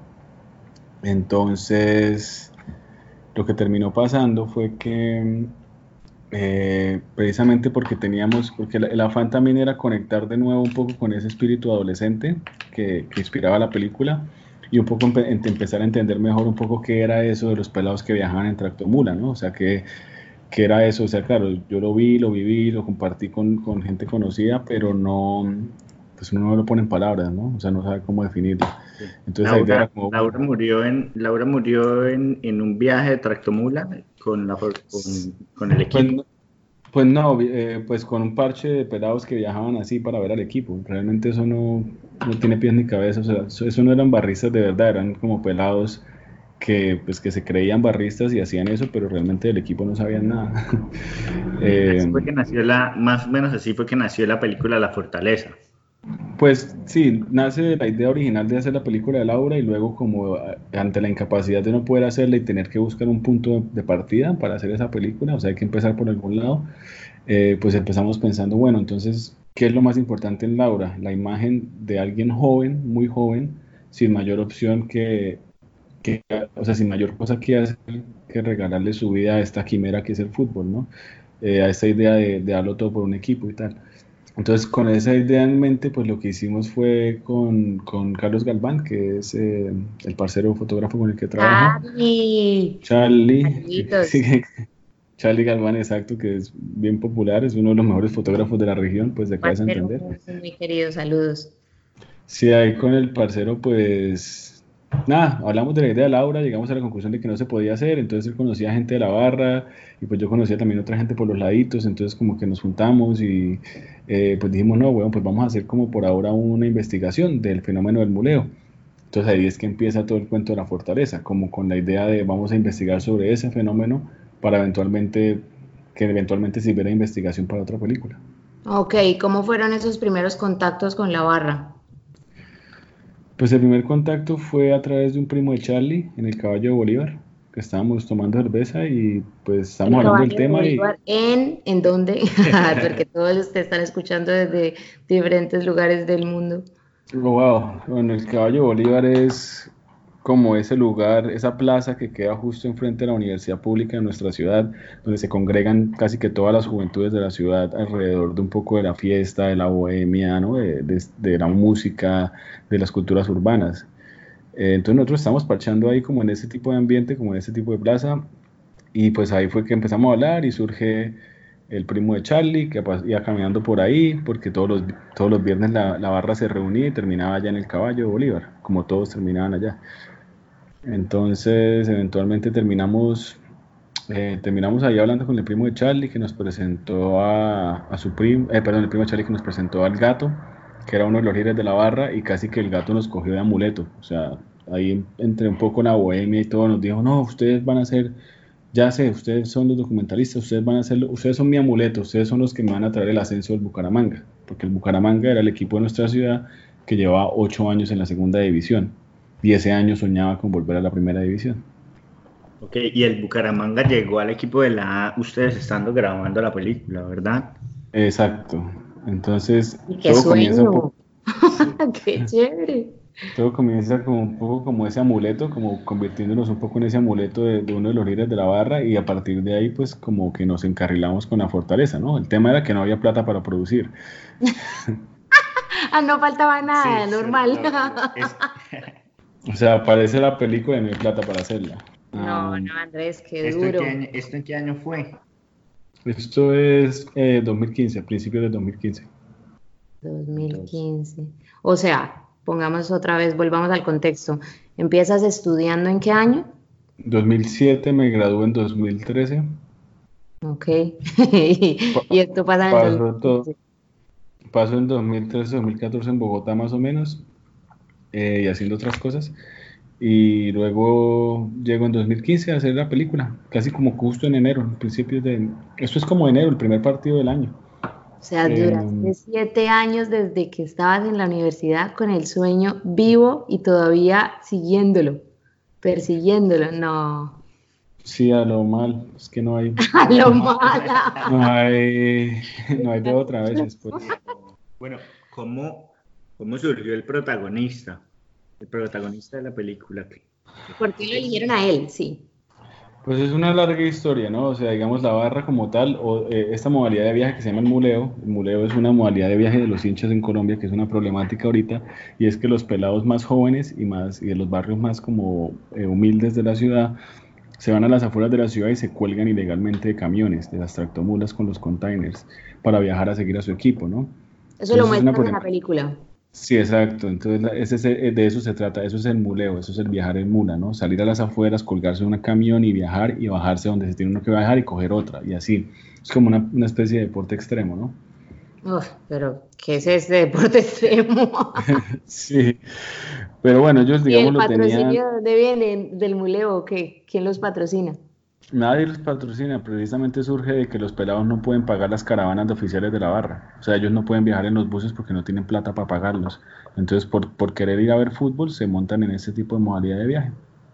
Entonces, lo que terminó pasando fue que eh, precisamente porque teníamos, porque el, afán también era conectar de nuevo un poco con ese espíritu adolescente que, inspiraba la película y un poco empezar a entender mejor un poco qué era eso de los pelados que viajaban en tractomula, ¿no? O sea, que que era eso, o sea, claro, yo lo vi, lo viví, lo compartí con, con, gente conocida, pero no, pues uno no lo pone en palabras, ¿no? O sea, no sabe cómo definirlo. Entonces Laura, era como... Laura murió en, Laura murió en, en un viaje de tractomula con, la, con, con el pues equipo. Pues, no, eh, pues con un parche de pelados que viajaban así para ver al equipo. Realmente eso no, no tiene pies ni cabeza, o sea, eso, eso no eran barristas de verdad, eran como pelados que, pues, que se creían barristas y hacían eso, pero realmente del equipo no sabían nada. eh, fue que nació la, más o menos así fue que nació la película La Fortaleza. Pues sí, nace la idea original de hacer la película de Laura y luego como ante la incapacidad de no poder hacerla y tener que buscar un punto de partida para hacer esa película, o sea, hay que empezar por algún lado, eh, pues empezamos pensando, bueno, entonces, ¿qué es lo más importante en Laura? La imagen de alguien joven, muy joven, sin mayor opción que que, o sea, sin mayor cosa que hacer que regalarle su vida a esta quimera que es el fútbol, ¿no? Eh, a esta idea de, de, darlo todo por un equipo y tal. Entonces, con esa idea en mente, pues lo que hicimos fue con, con Carlos Galván, que es eh, el parcero fotógrafo con el que trabajo. Charlie. Charlie. Charlie Galván, exacto, que es bien popular, es uno de los mejores fotógrafos de la región, pues de acá de Santander. Muy queridos, saludos. Sí, ahí con el parcero, pues nada, hablamos de la idea de Laura, llegamos a la conclusión de que no se podía hacer, entonces él conocía gente de la barra y pues yo conocía también otra gente por los laditos, entonces como que nos juntamos y eh, pues dijimos, no, bueno, pues vamos a hacer como por ahora una investigación del fenómeno del muleo. Entonces ahí es que empieza todo el cuento de la fortaleza, como con la idea de vamos a investigar sobre ese fenómeno para eventualmente, que eventualmente sirviera de investigación para otra película. Ok, ¿cómo fueron esos primeros contactos con la barra? Pues el primer contacto fue a través de un primo de Charlie en el caballo de Bolívar, que estábamos tomando cerveza y pues estamos hablando del tema. y... ¿En, ¿En dónde? Porque todos ustedes están escuchando desde diferentes lugares del mundo. Wow, bueno, el caballo de Bolívar es como ese lugar, esa plaza que queda justo enfrente de la universidad pública de nuestra ciudad, donde se congregan casi que todas las juventudes de la ciudad alrededor de un poco de la fiesta, de la bohemia, ¿no? de, la música, de las culturas urbanas. Eh, entonces nosotros estamos parchando ahí como en ese tipo de ambiente, como en ese tipo de plaza, y pues ahí fue que empezamos a hablar y surge el primo de Charlie, que iba caminando por ahí, porque todos los, todos los viernes la, la barra se reunía y terminaba allá en el caballo de Bolívar, como todos terminaban allá. Entonces, eventualmente terminamos, eh, terminamos ahí hablando con el primo de Charlie que nos presentó a, su primo, eh, perdón, el primo de Charlie que nos presentó al gato, que era uno de los líderes de la barra, y casi que el gato nos cogió de amuleto. O sea, ahí entre un poco la bohemia y todo, nos dijo, no, ustedes van a ser, ya sé, ustedes son los documentalistas, ustedes van a ser, ustedes son mi amuleto, ustedes son los que me van a traer el ascenso del Bucaramanga, porque el Bucaramanga era el equipo de nuestra ciudad que llevaba ocho años en la segunda división y ese año soñaba con volver a la primera división. Ok, y el Bucaramanga llegó al equipo de la A, ustedes estando grabando la película, ¿verdad? Exacto. Entonces, qué todo comienza ¡Qué chévere! Todo comienza como un poco como ese amuleto, como convirtiéndonos un poco en ese amuleto de, uno de los líderes de la barra y a partir de ahí pues como que nos encarrilamos con la fortaleza, ¿no? El tema era que no había plata para producir. ah, no faltaba nada, normal. O sea, aparece la película y no hay plata para hacerla. No, ah. no, Andrés, qué duro. ¿Esto en qué año fue? Esto es 2015, a principios de 2015. 2015. O sea, pongamos otra vez, volvamos al contexto. ¿Empiezas estudiando en qué año? 2007, me gradué en 2013. Ok. y esto pasa en 2015. Paso en 2013, 2014 en Bogotá más o menos. Eh, y haciendo otras cosas. Y luego llego en 2015 a hacer la película, casi como justo en enero, en principios de... Esto es como enero, el primer partido del año. O sea, duraste em, siete años desde que estabas en la universidad con el sueño vivo y todavía siguiéndolo, persiguiéndolo, no. Sí, a lo mal, es que no hay... a lo mal. No hay, no hay de otra vez después. Bueno, ¿cómo, ¿Cómo surgió el protagonista? El protagonista de la película. ¿Por qué lo eligieron a él? Sí. Pues es una larga historia, ¿no? O sea, digamos, la barra como tal, o eh, esta modalidad de viaje que se llama el muleo, el muleo es una modalidad de viaje de los hinchas en Colombia, que es una problemática ahorita, y es que los pelados más jóvenes y, más, y de los barrios más como eh, humildes de la ciudad, se van a las afueras de la ciudad y se cuelgan ilegalmente de camiones, de las tractomulas con los containers, para viajar a seguir a su equipo, ¿no? Eso lo muestran en la película. Sí, exacto. Entonces, ese, eh, de eso se trata. Eso es el muleo, eso es el viajar en mula, ¿no? Salir a las afueras, colgarse en un camión y viajar y bajarse donde se tiene uno que viajar y coger otra. Y así. Es como una, una especie de deporte extremo, ¿no? Uf, pero ¿qué es ese deporte extremo? sí. Pero bueno, ellos, digamos, ¿Y el patrocinio de dónde viene? ¿Del muleo o qué? ¿Quién los patrocina? Nadie los patrocina, precisamente surge de que los pelados no pueden pagar las caravanas de oficiales de la barra. O sea, ellos no pueden viajar en los buses porque no tienen plata para pagarlos. Entonces, por, por querer ir a ver fútbol, se montan en ese tipo de modalidad de viaje.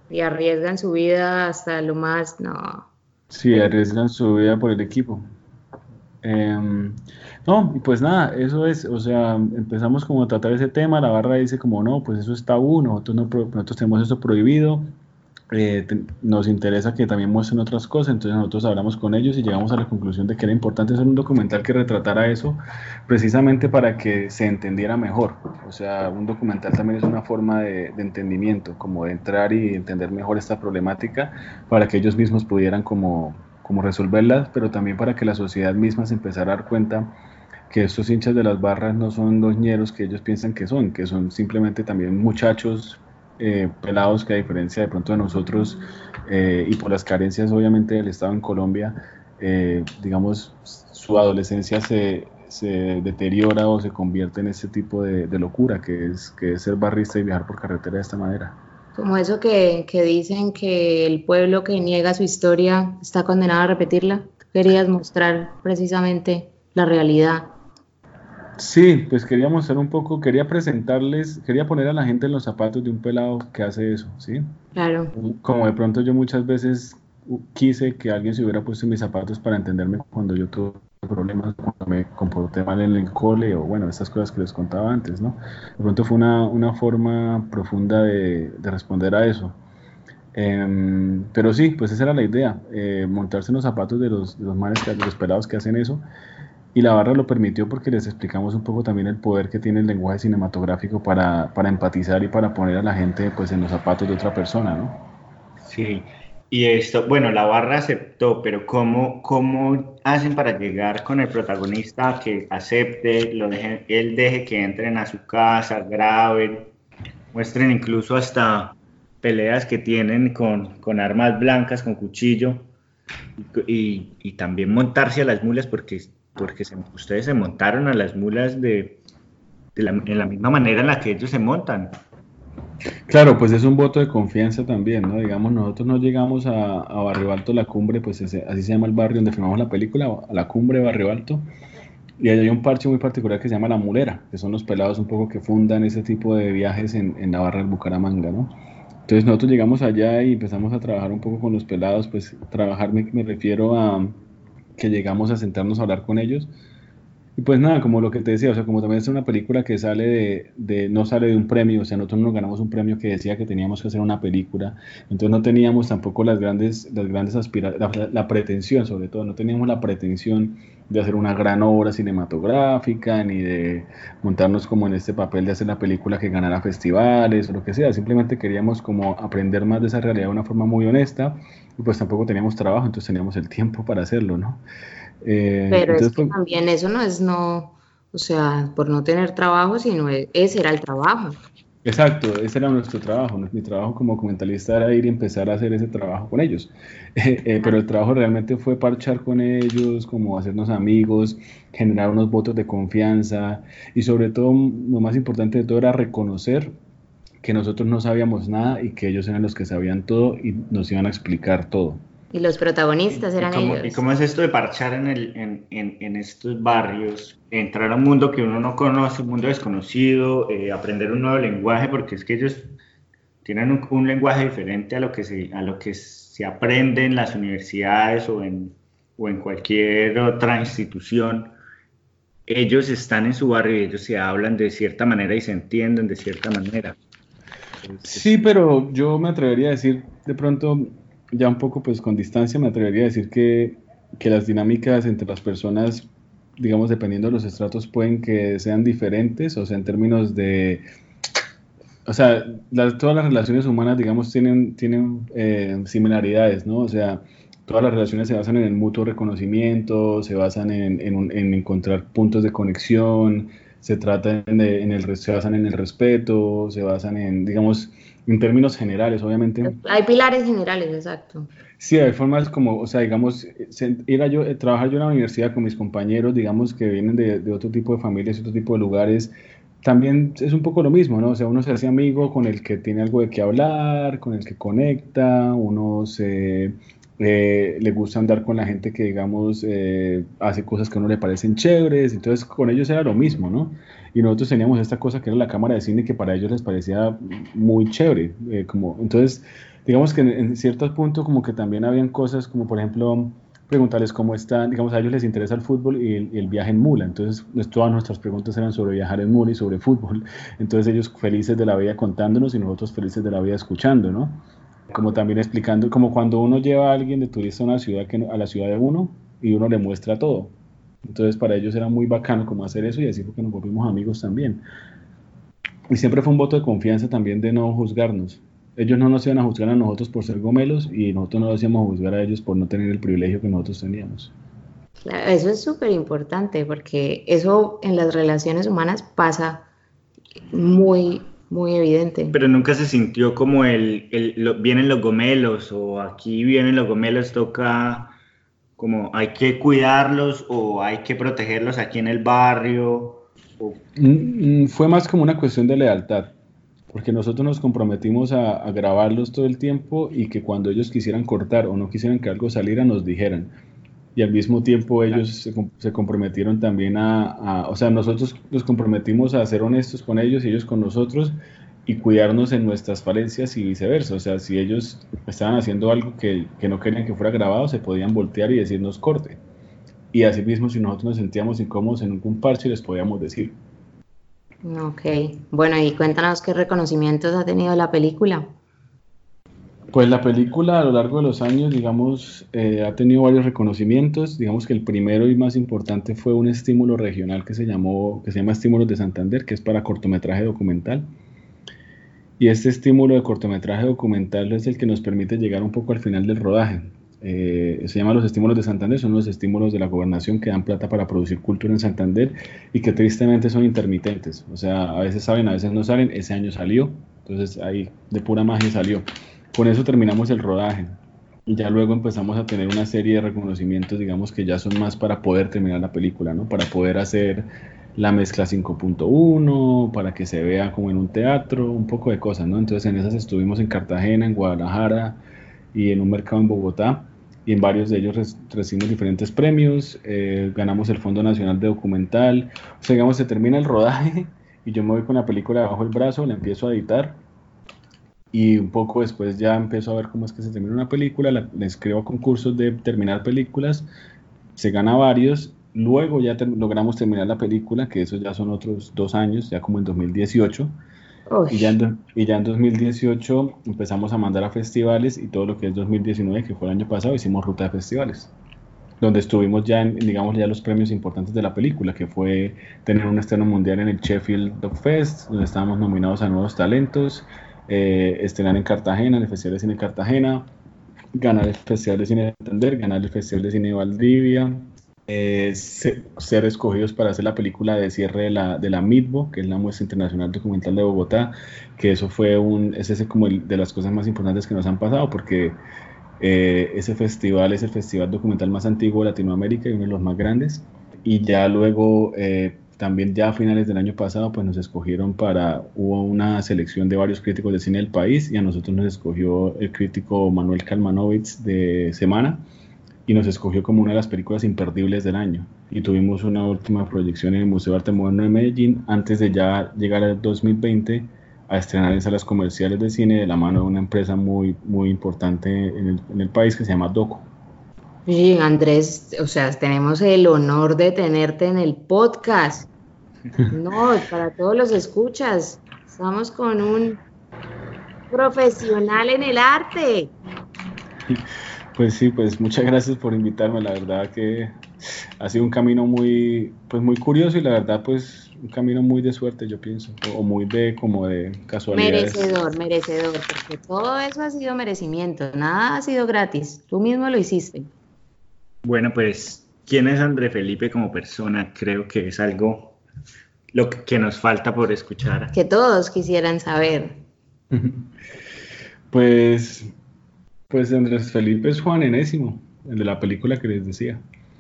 Y arriesgan su vida hasta lo más, no. Sí, arriesgan su vida por el equipo. Em, no, y pues nada, eso es, o sea, empezamos como a tratar ese tema, la barra dice como no, pues eso está uno, nosotros, no, nosotros tenemos eso prohibido, eh, nos interesa que también muestren otras cosas, entonces nosotros hablamos con ellos y llegamos a la conclusión de que era importante hacer un documental que retratara eso precisamente para que se entendiera mejor. O sea, un documental también es una forma de, entendimiento, como de entrar y entender mejor esta problemática para que ellos mismos pudieran como, como resolverla, pero también para que la sociedad misma se empezara a dar cuenta que estos hinchas de las barras no son los ñeros que ellos piensan que son, que son simplemente también muchachos eh, pelados que a diferencia de pronto de nosotros eh, y por las carencias obviamente del Estado en Colombia, eh, digamos, su adolescencia se, se, deteriora o se convierte en ese tipo de, locura que es, que es ser barrista y viajar por carretera de esta manera. Como eso que, que dicen que el pueblo que niega su historia está condenado a repetirla. querías mostrar precisamente la realidad Sí, pues quería mostrar un poco, quería presentarles, quería poner a la gente en los zapatos de un pelado que hace eso, ¿sí? Claro. Como de pronto yo muchas veces quise que alguien se hubiera puesto en mis zapatos para entenderme cuando yo tuve problemas cuando me comporté mal en el cole o bueno, estas cosas que les contaba antes, ¿no? De pronto fue una, una forma profunda de, de responder a eso. Em, pero sí, pues esa era la idea, eh, montarse en los zapatos de los, de los manes, de los pelados que hacen eso. Y la barra lo permitió porque les explicamos un poco también el poder que tiene el lenguaje cinematográfico para, para empatizar y para poner a la gente pues en los zapatos de otra persona, ¿no? Sí, y esto, bueno, la barra aceptó, pero ¿cómo, cómo hacen para llegar con el protagonista que acepte, lo deje, él deje que entren a su casa, graben, muestren incluso hasta peleas que tienen con, con armas blancas, con cuchillo, y, y, también montarse a las mulas, porque, porque se, ustedes se montaron a las mulas de, de la, en la misma manera en la que ellos se montan. Claro, pues es un voto de confianza también, ¿no? Digamos, nosotros no llegamos a, a Barrio Alto, la cumbre, pues ese, así se llama el barrio donde filmamos la película, a la cumbre de Barrio Alto, y hay un parche muy particular que se llama La Mulera, que son los pelados un poco que fundan ese tipo de viajes en, en la barra del Bucaramanga, ¿no? Entonces nosotros llegamos allá y empezamos a trabajar un poco con los pelados, pues trabajar me, me refiero a que llegamos a sentarnos a hablar con ellos. Y pues nada, como lo que te decía, o sea, como también es una película que sale de, de, no sale de un premio, o sea, nosotros nos ganamos un premio que decía que teníamos que hacer una película, entonces no teníamos tampoco las grandes, las grandes aspiraciones, la, la, pretensión sobre todo, no teníamos la pretensión de hacer una gran obra cinematográfica, ni de montarnos como en este papel de hacer la película que ganara festivales o lo que sea, simplemente queríamos como aprender más de esa realidad de una forma muy honesta, y pues tampoco teníamos trabajo, entonces teníamos el tiempo para hacerlo, ¿no? Eh, Pero entonces, es que pues, también eso no es no, o sea, por no tener trabajo, sino ese era el trabajo. Exacto, ese era nuestro trabajo. Mi trabajo como documentalista era ir y empezar a hacer ese trabajo con ellos. Eh, eh, pero el trabajo realmente fue parchar con ellos, como hacernos amigos, generar unos votos de confianza y sobre todo, lo más importante de todo era reconocer que nosotros no sabíamos nada y que ellos eran los que sabían todo y nos iban a explicar todo. Y los protagonistas eran ¿Y cómo, ellos. ¿Y cómo es esto de parchar en, el, en, en, en, estos barrios? Entrar a un mundo que uno no conoce, un mundo desconocido, eh, aprender un nuevo lenguaje, porque es que ellos tienen un, un, lenguaje diferente a lo, que se, a lo que se aprende en las universidades o en, o en cualquier otra institución. Ellos están en su barrio y ellos se hablan de cierta manera y se entienden de cierta manera. Sí, pero yo me atrevería a decir de pronto ya un poco pues con distancia me atrevería a decir que, que, las dinámicas entre las personas, digamos, dependiendo de los estratos, pueden que sean diferentes, o sea, en términos de... O sea, todas las relaciones humanas, digamos, tienen, tienen eh, similaridades, ¿no? O sea, todas las relaciones se basan en el mutuo reconocimiento, se basan en, en encontrar puntos de conexión, se trata de, en el, se basan en el respeto, se basan en, digamos, en términos generales, obviamente. Hay pilares generales, exacto. Sí, hay formas como, o sea, digamos, ir a yo, eh, trabajar yo en la universidad con mis compañeros, digamos, que vienen de, de otro tipo de familias, otro tipo de lugares, también es un poco lo mismo, ¿no? O sea, uno se hace amigo con el que tiene algo de qué hablar, con el que conecta, uno se, eh, le gusta andar con la gente que, digamos, eh, hace cosas que a uno le parecen chéveres, entonces con ellos era lo mismo, ¿no? Y nosotros teníamos esta cosa que era la cámara de cine que para ellos les parecía muy chévere, eh, como, entonces, digamos que en, ciertos puntos como que también habían cosas como, por ejemplo, preguntarles cómo están, digamos, a ellos les interesa el fútbol y el, y el, viaje en mula, entonces todas nuestras preguntas eran sobre viajar en mula y sobre fútbol, entonces ellos felices de la vida contándonos y nosotros felices de la vida escuchando, ¿no? Como también explicando, como cuando uno lleva a alguien de turista a una ciudad a la ciudad de uno y uno le muestra todo. Entonces para ellos era muy bacano como hacer eso y así porque nos volvimos amigos también. Y siempre fue un voto de confianza también de no juzgarnos. Ellos no nos iban a juzgar a nosotros por ser gomelos y nosotros no los íbamos juzgar a ellos por no tener el privilegio que nosotros teníamos. Eso es súper importante porque eso en las relaciones humanas pasa muy, muy evidente. Pero nunca se sintió como el, el lo, vienen los gomelos o aquí vienen los gomelos, toca como hay que cuidarlos o hay que protegerlos aquí en el barrio. O... Fue más como una cuestión de lealtad, porque nosotros nos comprometimos a, a, grabarlos todo el tiempo y que cuando ellos quisieran cortar o no quisieran que algo saliera nos dijeran. Y al mismo tiempo ellos se, se comprometieron también a, a, o sea, nosotros nos comprometimos a ser honestos con ellos y ellos con nosotros y cuidarnos en nuestras falencias y viceversa. O sea, si ellos estaban haciendo algo que, que, no querían que fuera grabado, se podían voltear y decirnos corte. y así mismo si nosotros nos sentíamos incómodos en algún parche les podíamos decir. Ok, bueno y cuéntanos qué reconocimientos ha tenido la película. Pues la película a lo largo de los años, digamos, eh, ha tenido varios reconocimientos. Digamos que el primero y más importante fue un estímulo regional que se llamó, que se llama Estímulos de Santander, que es para cortometraje documental. Y este estímulo de cortometraje documental es el que nos permite llegar un poco al final del rodaje. Eh, se llama los estímulos de Santander, son los estímulos de la gobernación que dan plata para producir cultura en Santander y que tristemente son intermitentes. O sea, a veces saben, a veces no salen. Ese año salió, entonces ahí de pura magia salió. Con eso terminamos el rodaje. Y ya luego empezamos a tener una serie de reconocimientos, digamos que ya son más para poder terminar la película, ¿no? Para poder hacer la mezcla 5.1, para que se vea como en un teatro, un poco de cosas, ¿no? Entonces en esas estuvimos en Cartagena, en Guadalajara y en un mercado en Bogotá. Y en varios de ellos recibimos diferentes premios, eh, ganamos el Fondo Nacional de Documental, o sea, digamos, se termina el rodaje y yo me voy con la película bajo el brazo, la empiezo a editar y un poco después ya empiezo a ver cómo es que se termina una película, la, le escribo concursos de terminar películas, se gana varios, luego ya logramos terminar la película, que eso ya son otros dos años, ya como en 2018, y ya, en, y ya en 2018 empezamos a mandar a festivales y todo lo que es 2019, que fue el año pasado, hicimos ruta de festivales donde estuvimos ya en, digamos, ya los premios importantes de la película, que fue tener un estreno mundial en el Sheffield Dog Fest, donde estábamos nominados a nuevos talentos, eh, estrenar en Cartagena, en el Festival de Cine Cartagena, ganar el Festival de Cine de Santander, ganar el Festival de Cine de Valdivia, eh, ser, escogidos para hacer la película de cierre de la, de la MITBO, que es la muestra internacional documental de Bogotá, que eso fue un, es ese como de las cosas más importantes que nos han pasado, porque eh, ese festival es el festival documental más antiguo de Latinoamérica y uno de los más grandes, y ya luego eh, también ya a finales del año pasado pues nos escogieron para, hubo una selección de varios críticos de cine del país y a nosotros nos escogió el crítico Manuel Kalmanovitz de Semana y nos escogió como una de las películas imperdibles del año. Y tuvimos una última proyección en el Museo de Arte Moderno de Medellín antes de ya llegar al 2020 a estrenar en salas comerciales de cine de la mano de una empresa muy, muy importante en el, en el país que se llama Doco. Sí, Andrés, o sea, tenemos el honor de tenerte en el podcast. No, para todos los escuchas, estamos con un profesional en el arte. Pues sí, pues muchas gracias por invitarme, la verdad que ha sido un camino muy, pues muy curioso y la verdad pues un camino muy de suerte yo pienso, o muy de como de casualidad. Merecedor, merecedor, porque todo eso ha sido merecimiento, nada ha sido gratis, tú mismo lo hiciste. Bueno, pues, ¿quién es André Felipe como persona? Creo que es algo lo que, nos falta por escuchar. Que todos quisieran saber. Pues, pues Andrés Felipe es Juan Enésimo, el de la película que les decía.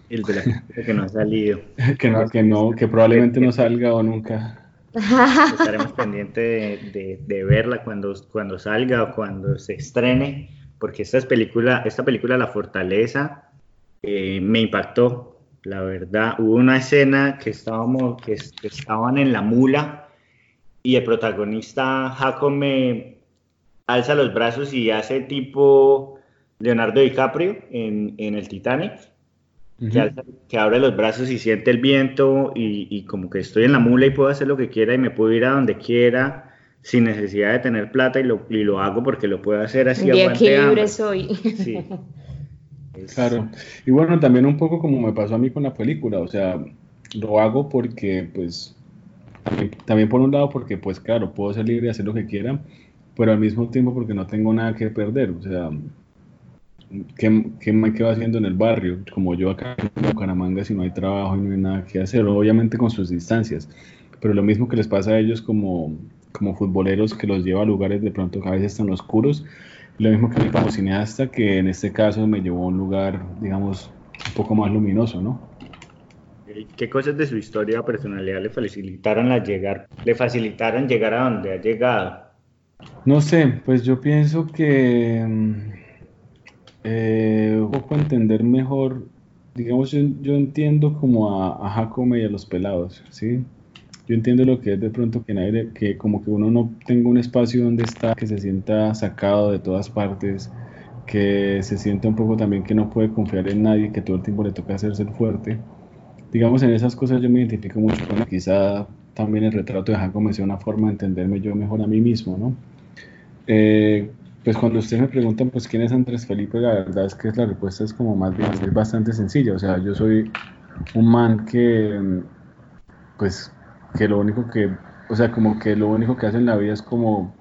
El de la película que no ha salido. que, no, que, no, que probablemente no salga o nunca. Estaremos pendientes de, de, verla cuando, cuando salga o cuando se estrene, porque esta película, esta película La Fortaleza eh, me impactó, la verdad. Hubo una escena que, estábamos, que, estaban en la mula y el protagonista Jacob me alza los brazos y hace tipo Leonardo DiCaprio en, en el Titanic. que, abre los brazos y siente el viento y, y, como que estoy en la mula y puedo hacer lo que quiera y me puedo ir a donde quiera sin necesidad de tener plata y lo, y lo hago porque lo puedo hacer así. De aquí soy. Sí. Claro. Y bueno, también un poco como me pasó a mí con la película, o sea, lo hago porque, pues, también, por un lado porque, pues, claro, puedo ser libre y hacer lo que quiera, pero al mismo tiempo porque no tengo nada que perder, o sea, ¿qué, qué me quedo haciendo en el barrio? Como yo acá en Bucaramanga, si no hay trabajo y no hay nada que hacer, obviamente con sus distancias, pero lo mismo que les pasa a ellos como, como futboleros que los lleva a lugares de pronto que a veces están oscuros, lo mismo que como cineasta, que en este caso me llevó a un lugar, digamos, un poco más luminoso, ¿no? ¿Qué cosas de su historia o personalidad le facilitaron a llegar, le facilitaron llegar a donde ha llegado? No sé, pues yo pienso que mm, eh, un poco entender mejor, digamos, yo, entiendo como a, a Jacome y a los pelados, ¿sí? Yo entiendo lo que es de pronto que nadie, que como que uno no tenga un espacio donde está, que se sienta sacado de todas partes, que se siente un poco también que no puede confiar en nadie, que todo el tiempo le toca hacerse el fuerte. Digamos, en esas cosas yo me identifico mucho con quizá también el retrato de Jacob me sea una forma de entenderme yo mejor a mí mismo, ¿no? Eh, pues cuando ustedes me preguntan, pues, ¿quién es Andrés Felipe? La verdad es que la respuesta es como más bien, es bastante sencilla. O sea, yo soy un man que, pues, que lo único que, o sea, como que lo único que hace en la vida es como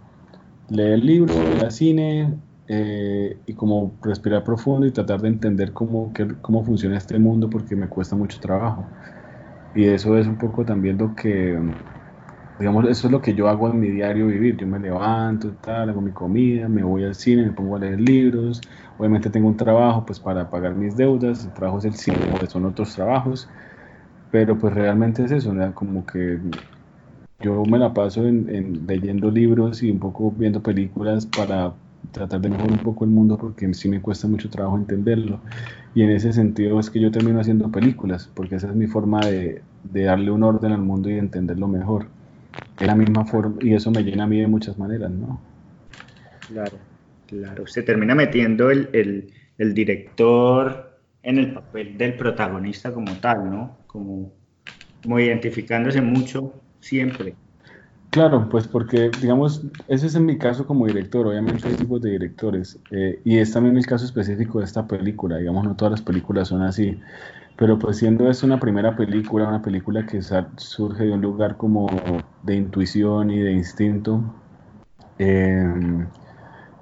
leer libros, ver cine eh, y como respirar profundo y tratar de entender cómo, cómo funciona este mundo porque me cuesta mucho trabajo. Y eso es un poco también lo que, digamos, eso es lo que yo hago en mi diario vivir. Yo me levanto, tal, hago mi comida, me voy al cine, me pongo a leer libros. Obviamente tengo un trabajo pues para pagar mis deudas, el trabajo es el cine, son otros trabajos. Pero pues realmente es eso, como que yo me la paso en, leyendo libros y un poco viendo películas para tratar de mejorar un poco el mundo porque sí me cuesta mucho trabajo entenderlo. Y en ese sentido es que yo termino haciendo películas, porque esa es mi forma de, de darle un orden al mundo y entenderlo mejor. Es la misma forma, y eso me llena a mí de muchas maneras, ¿no? Claro, claro. Se termina metiendo el, el, el director en el papel del protagonista como tal, ¿no? Como, como identificándose mucho siempre. Claro, pues porque, digamos, ese es en mi caso como director, obviamente hay tipos de directores, eh, y es también el caso específico de esta película, digamos, no todas las películas son así, pero pues siendo es una primera película, una película que surge de un lugar como de intuición y de instinto, em,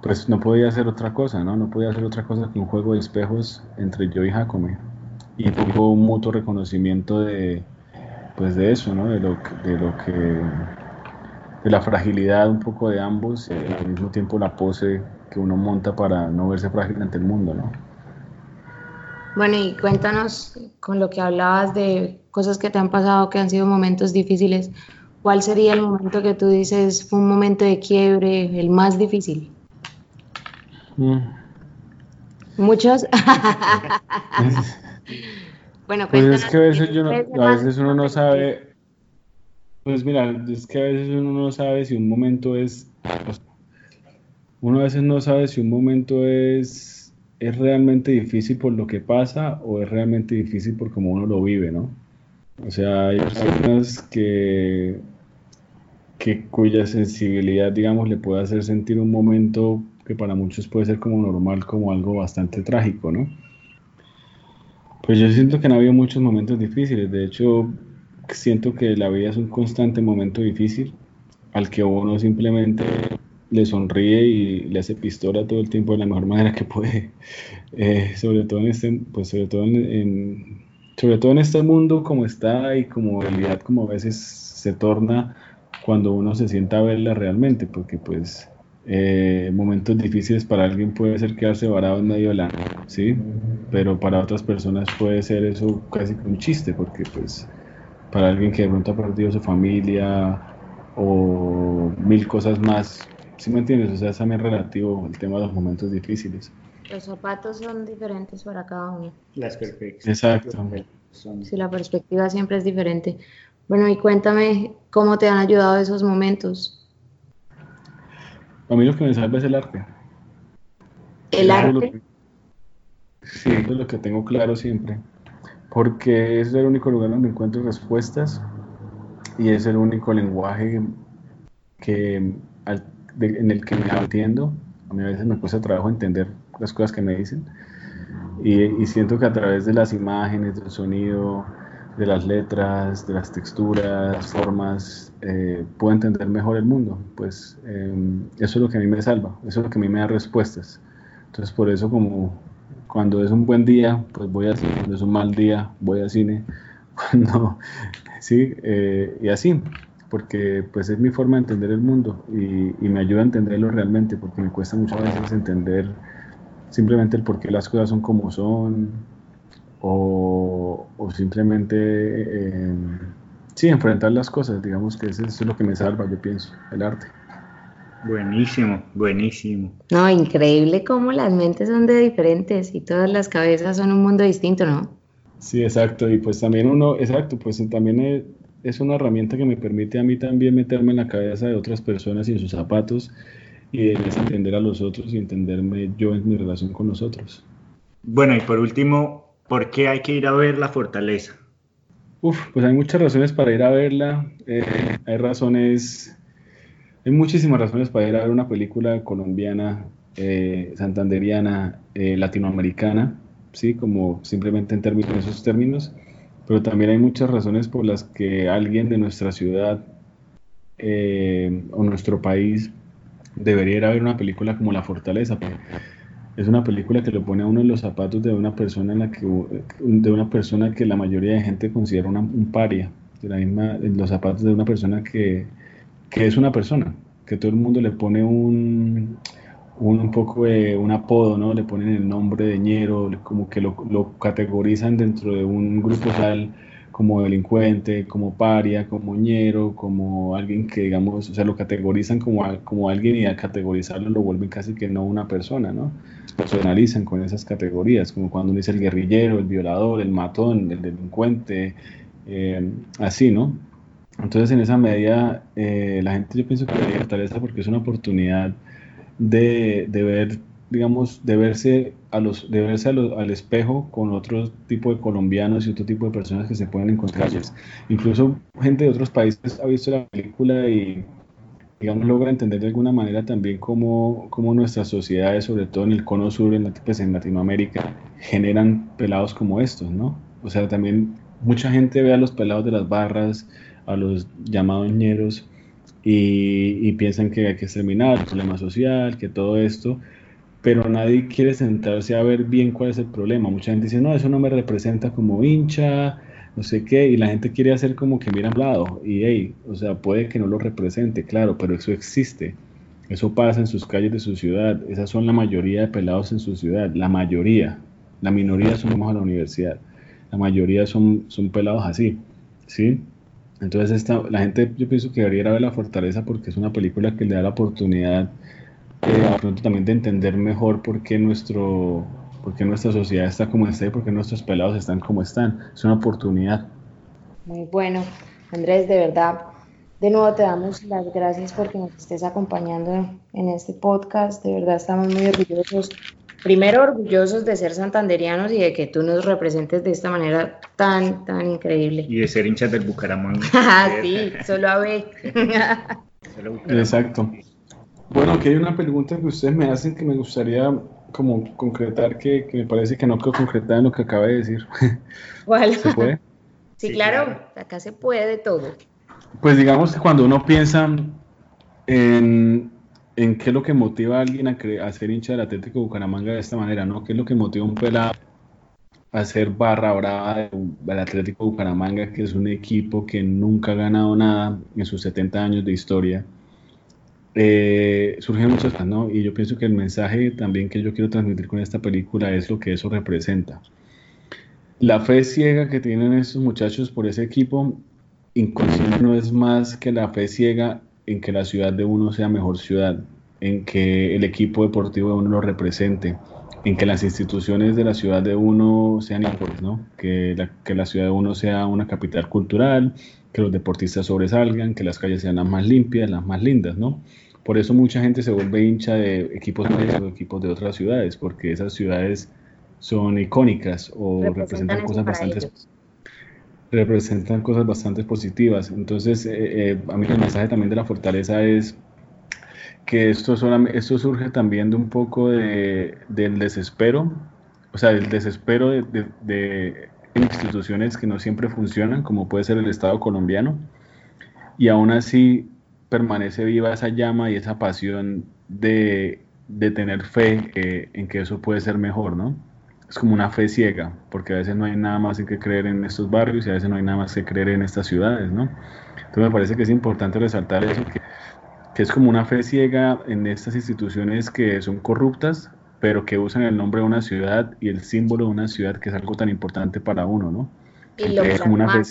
pues no podía hacer otra cosa, ¿no? No podía hacer otra cosa que un juego de espejos entre yo y Jacome, y tuvo un mutuo reconocimiento de, pues de eso, ¿no? De lo, de lo que, de la fragilidad un poco de ambos y al mismo tiempo la pose que uno monta para no verse frágil ante el mundo, ¿no? Bueno, y cuéntanos con lo que hablabas de cosas que te han pasado, que han sido momentos difíciles. ¿Cuál sería el momento que tú dices fue un momento de quiebre, el más difícil? Mm. ¿Muchos? Bueno, pues es que a veces, a veces uno no sabe, pues mira, es que a veces uno no sabe si un momento es, uno a veces no sabe si un momento es, es realmente difícil por lo que pasa o es realmente difícil por cómo uno lo vive, ¿no? O sea, hay personas que, que cuya sensibilidad, digamos, le puede hacer sentir un momento que para muchos puede ser como normal, como algo bastante trágico, ¿no? Pues yo siento que no ha habido muchos momentos difíciles. De hecho, siento que la vida es un constante momento difícil al que uno simplemente le sonríe y le hace pistola todo el tiempo de la mejor manera que puede. Eh, sobre todo en este, pues sobre todo en, sobre todo en este mundo como está y como realidad como a veces se torna cuando uno se sienta a verla realmente, porque pues eh, momentos difíciles para alguien puede ser quedarse varado en medio de la ¿sí? Pero para otras personas puede ser eso casi un chiste, porque pues para alguien que de pronto ha perdido su familia o mil cosas más, ¿sí me entiendes? O sea, es también relativo el tema de los momentos difíciles. Los zapatos son diferentes para cada uno. Las perspectivas. Exacto. Sí, la perspectiva siempre es diferente. Bueno, y cuéntame cómo te han ayudado esos momentos. A mí lo que me salva es el arte. ¿El arte? sí, es lo que tengo claro siempre. Porque es el único lugar donde encuentro respuestas y es el único lenguaje que, en el que me entiendo. A mí a veces me cuesta trabajo entender las cosas que me dicen. Y, y siento que a través de las imágenes, del sonido, de las letras, de las texturas, formas, eh, puedo entender mejor el mundo. Pues em, eso es lo que a mí me salva, eso es lo que a mí me da respuestas. Entonces por eso como cuando es un buen día, pues voy a cine, cuando es un mal día, voy a cine, cuando, sí, eh, y así, porque pues es mi forma de entender el mundo y, y, me ayuda a entenderlo realmente, porque me cuesta muchas veces entender simplemente el por qué las cosas son como son, o, simplemente, eh, sí, enfrentar las cosas, digamos que eso es lo que me salva, yo pienso, el arte. Buenísimo, buenísimo. No, increíble cómo las mentes son de diferentes y todas las cabezas son un mundo distinto, ¿no? Sí, exacto. Y pues también uno, exacto, pues también es una herramienta que me permite a mí también meterme en la cabeza de otras personas y en sus zapatos y es entender a los otros y entenderme yo en mi relación con los otros. Bueno, y por último, ¿por qué hay que ir a ver la fortaleza? Uf, pues hay muchas razones para ir a verla. Eh, hay razones, hay muchísimas razones para ir a ver una película colombiana, eh, santanderiana, eh, latinoamericana, ¿sí? Como simplemente en términos, en esos términos. Pero también hay muchas razones por las que alguien de nuestra ciudad o nuestro país debería ir a ver una película como La Fortaleza. Es una película que lo pone a uno en los zapatos de una persona en la que de una persona que la mayoría de gente considera un paria, de la misma, los zapatos de una persona que, que es una persona, que todo el mundo le pone un, un, poco de un apodo, ¿no? Le ponen el nombre de ñero, como que lo, lo categorizan dentro de un grupo social como delincuente, como paria, como ñero, como alguien que, digamos, o sea, lo categorizan como, como alguien y a categorizarlo lo vuelven casi que no una persona, ¿no? Personalizan con esas categorías, como cuando uno dice el guerrillero, el violador, el matón, el delincuente, eh, así, ¿no? Entonces, en esa medida, eh, la gente yo pienso que debería fortaleza porque es una oportunidad de, de ver digamos, de verse, a los, de verse al espejo con otro tipo de colombianos y otro tipo de personas que se pueden encontrar. Incluso gente de otros países ha visto la película y, digamos, logra entender de alguna manera también cómo, cómo nuestras sociedades, sobre todo en el cono sur, en, pues en Latinoamérica, generan pelados como estos, ¿no? O sea, también mucha gente ve a los pelados de las barras, a los llamados ñeros, y, y piensan que hay que exterminar el problema social, que todo esto, pero nadie quiere sentarse a ver bien cuál es el problema. Mucha gente dice, no, eso no me representa como hincha, no sé qué, y la gente quiere hacer como que mira al lado, y hey, o sea, puede que no lo represente, claro, pero eso existe. Eso pasa en sus calles de su ciudad. Esas son la mayoría de pelados en su ciudad. La mayoría. La minoría somos a la universidad. La mayoría son, son pelados así. ¿Sí? Entonces esta, la gente yo pienso que debería ver La Fortaleza porque es una película que le da la oportunidad eh, pronto también de entender mejor por qué, nuestro, por qué nuestra sociedad está como está y por qué nuestros pelados están como están. Es una oportunidad. Muy bueno, Andrés, de verdad, de nuevo te damos las gracias porque nos estés acompañando en este podcast. De verdad estamos muy orgullosos. Primero, orgullosos de ser santanderianos y de que tú nos representes de esta manera tan, tan increíble. Y de ser hinchas del Bucaramanga. sí, solo a ver. Exacto. Bueno, aquí hay una pregunta que ustedes me hacen que me gustaría como concretar, que, me parece que no quedó concretada en lo que acaba de decir. ¿Cuál? ¿Se puede? Sí, claro, acá se puede de todo. Pues digamos que cuando uno piensa en, en qué es lo que motiva a alguien a, a ser hincha del Atlético Bucaramanga de esta manera, ¿no? ¿Qué es lo que motiva a un pelado a ser barra brava del Atlético Bucaramanga, que es un equipo que nunca ha ganado nada en sus 70 años de historia? Eh, surgen muchas cosas, ¿no? Y yo pienso que el mensaje también que yo quiero transmitir con esta película es lo que eso representa. La fe ciega que tienen estos muchachos por ese equipo inconsciente no es más que la fe ciega en que la ciudad de uno sea mejor ciudad, en que el equipo deportivo de uno lo represente, en que las instituciones de la ciudad de uno sean importantes, ¿no? Que la, que la ciudad de uno sea una capital cultural, que los deportistas sobresalgan, que las calles sean las más limpias, las más lindas, ¿no? Por eso mucha gente se vuelve hincha de equipos o equipos de otras ciudades, porque esas ciudades son icónicas o representan, cosas bastante representan cosas bastante positivas. Entonces, eh, eh, a mí el mensaje también de la fortaleza es que esto, esto surge también de un poco de, del desespero, o sea, del desespero de, de, instituciones que no siempre funcionan, como puede ser el Estado colombiano, y aún así permanece viva esa llama y esa pasión de, tener fe eh, en que eso puede ser mejor, ¿no? Es como una fe ciega, porque a veces no hay nada más en que creer en estos barrios y a veces no hay nada más que creer en estas ciudades, ¿no? Entonces me parece que es importante resaltar eso, que, que es como una fe ciega en estas instituciones que son corruptas, pero que usan el nombre de una ciudad y el símbolo de una ciudad que es algo tan importante para uno, ¿no? Y lo es como una fe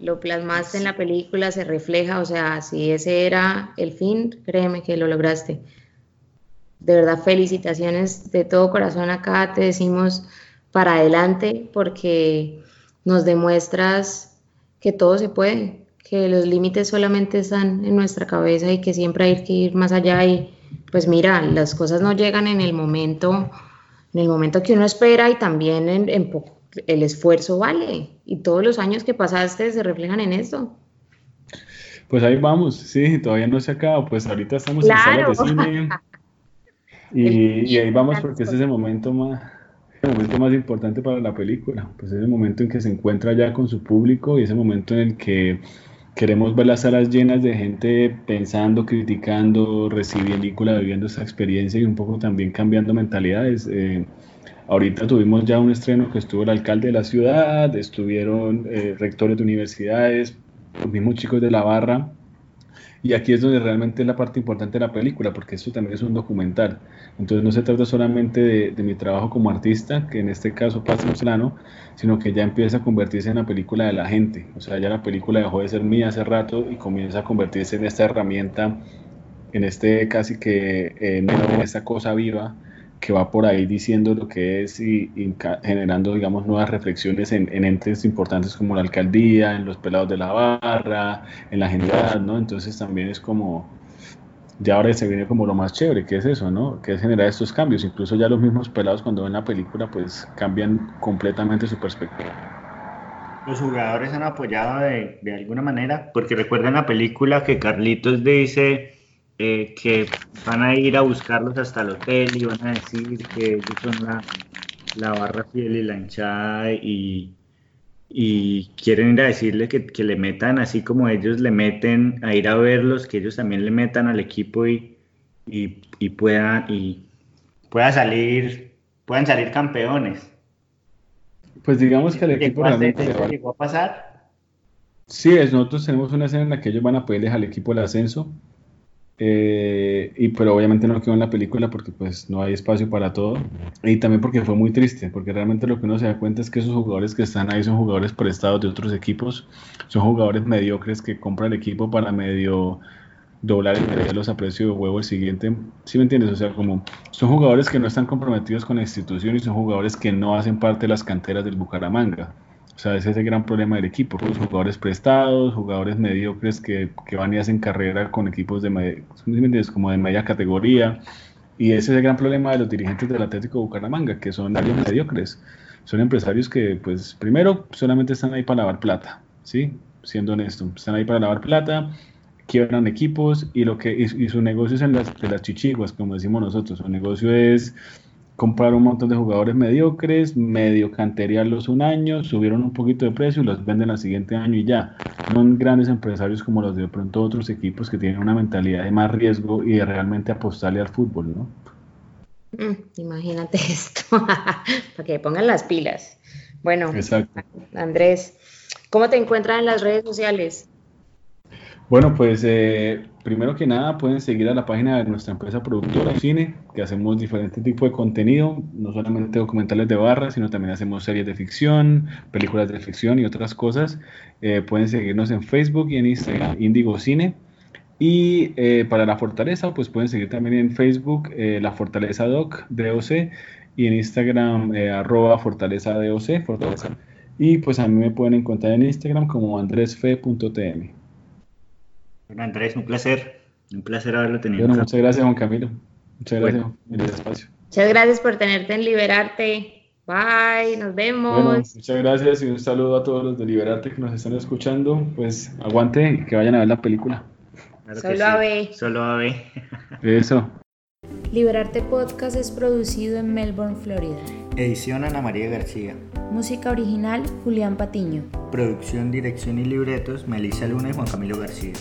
lo plasmaste en la película, se refleja, o sea, si ese era el fin, créeme que lo lograste. De verdad, felicitaciones de todo corazón acá, te decimos para adelante porque nos demuestras que todo se puede, que los límites solamente están en nuestra cabeza y que siempre hay que ir más allá y pues mira, las cosas no llegan en el momento, en el momento que uno espera y también en, el esfuerzo vale. Y todos los años que pasaste se reflejan en esto. Pues ahí vamos, sí, todavía no se acaba, pues ahorita estamos en salas de cine. Y, ahí vamos porque ese es el momento más, el momento más importante para la película, pues es el momento en que se encuentra ya con su público y ese momento en el que queremos ver las salas llenas de gente pensando, criticando, recibiendo, viviendo esa experiencia y un poco también cambiando mentalidades. Eh, ahorita tuvimos ya un estreno que estuvo el alcalde de la ciudad, estuvieron eh, rectores de universidades, los mismos chicos de la barra y aquí es donde realmente es la parte importante de la película, porque esto también es un documental. Entonces no se trata solamente de, mi trabajo como artista, que en este caso pasa plano, sino que ya empieza a convertirse en la película de la gente. O sea, ya la película dejó de ser mía hace rato y comienza a convertirse en esta herramienta, en este casi que, eh, en esta cosa viva que va por ahí diciendo lo que es y, generando, digamos, nuevas reflexiones en, entes importantes como la alcaldía, en los pelados de la barra, en la generalidad, ¿no? Entonces también es como, ya ahora se viene como lo más chévere, que es eso, ¿no? Que es generar estos cambios. Incluso ya los mismos pelados cuando ven la película, pues cambian completamente su perspectiva. Los jugadores han apoyado de, de alguna manera, porque recuerden la película que Carlitos dice eh, que van a ir a buscarlos hasta el hotel y van a decir que ellos son la, la barra fiel y la hinchada y, y quieren ir a decirle que, que, le metan así como ellos le meten a ir a verlos, que ellos también le metan al equipo y, y, y puedan y pueda salir, puedan salir campeones. Pues digamos que el equipo realmente llegó a pasar. Sí, nosotros tenemos una escena en la que ellos van a pedirles al equipo el ascenso eh, y pero obviamente no quedó en la película porque pues no hay espacio para todo. Y también porque fue muy triste porque realmente lo que uno se da cuenta es que esos jugadores que están ahí son jugadores prestados de otros equipos. Son jugadores mediocres que compran el equipo para medio doblar el los a precio de huevo el siguiente. ¿sí me entiendes? o sea como son jugadores que no están comprometidos con la institución y son jugadores que no hacen parte de las canteras del Bucaramanga o sea, ese es el gran problema del equipo. Los jugadores prestados, jugadores mediocres que, que van y hacen carrera con equipos de, como de media categoría. Y ese es el gran problema de los dirigentes del Atlético de Bucaramanga, que son alguien mediocres. Son empresarios que, pues, primero, solamente están ahí para lavar plata, ¿sí? Siendo honesto. Están ahí para lavar plata, quiebran equipos y, lo que, y, su negocio es en las, de las chichiguas, como decimos nosotros. Su negocio es comprar un montón de jugadores mediocres, medio canteriarlos un año, subieron un poquito de precio y los venden al siguiente año y ya. Son grandes empresarios como los de pronto otros equipos que tienen una mentalidad de más riesgo y de realmente apostarle al fútbol, ¿no? Mm, imagínate esto, para que pongan las pilas. Bueno, Andrés, ¿cómo te encuentran en las redes sociales? Bueno, pues eh, primero que nada pueden seguir a la página de nuestra empresa productora Cine, que hacemos diferentes tipos de contenido, no solamente documentales de barra, sino también hacemos series de ficción, películas de ficción y otras cosas. Eh, pueden seguirnos en Facebook y en Instagram, Indigo Cine. Y eh, para La Fortaleza, pues pueden seguir también en Facebook La Fortaleza Doc, DOC, y en Instagram arroba Fortaleza DOC, Fortaleza. Y pues a mí me pueden encontrar en Instagram como andresfe.tm. Bueno, Andrés, un placer. Un placer haberlo tenido. Bueno, muchas gracias, Juan Camilo. Muchas gracias por el espacio. Muchas gracias por tenerte en Liberarte. Bye, nos vemos. Bueno, muchas gracias y un saludo a todos los de Liberarte que nos están escuchando. Pues aguante y que vayan a ver la película. Solo a ver. Solo a ver. Eso. Liberarte Podcast es producido en Melbourne, Florida. Edición Ana María García. Música original Julián Patiño. Producción, dirección y libretos Melissa Luna y Juan Camilo García.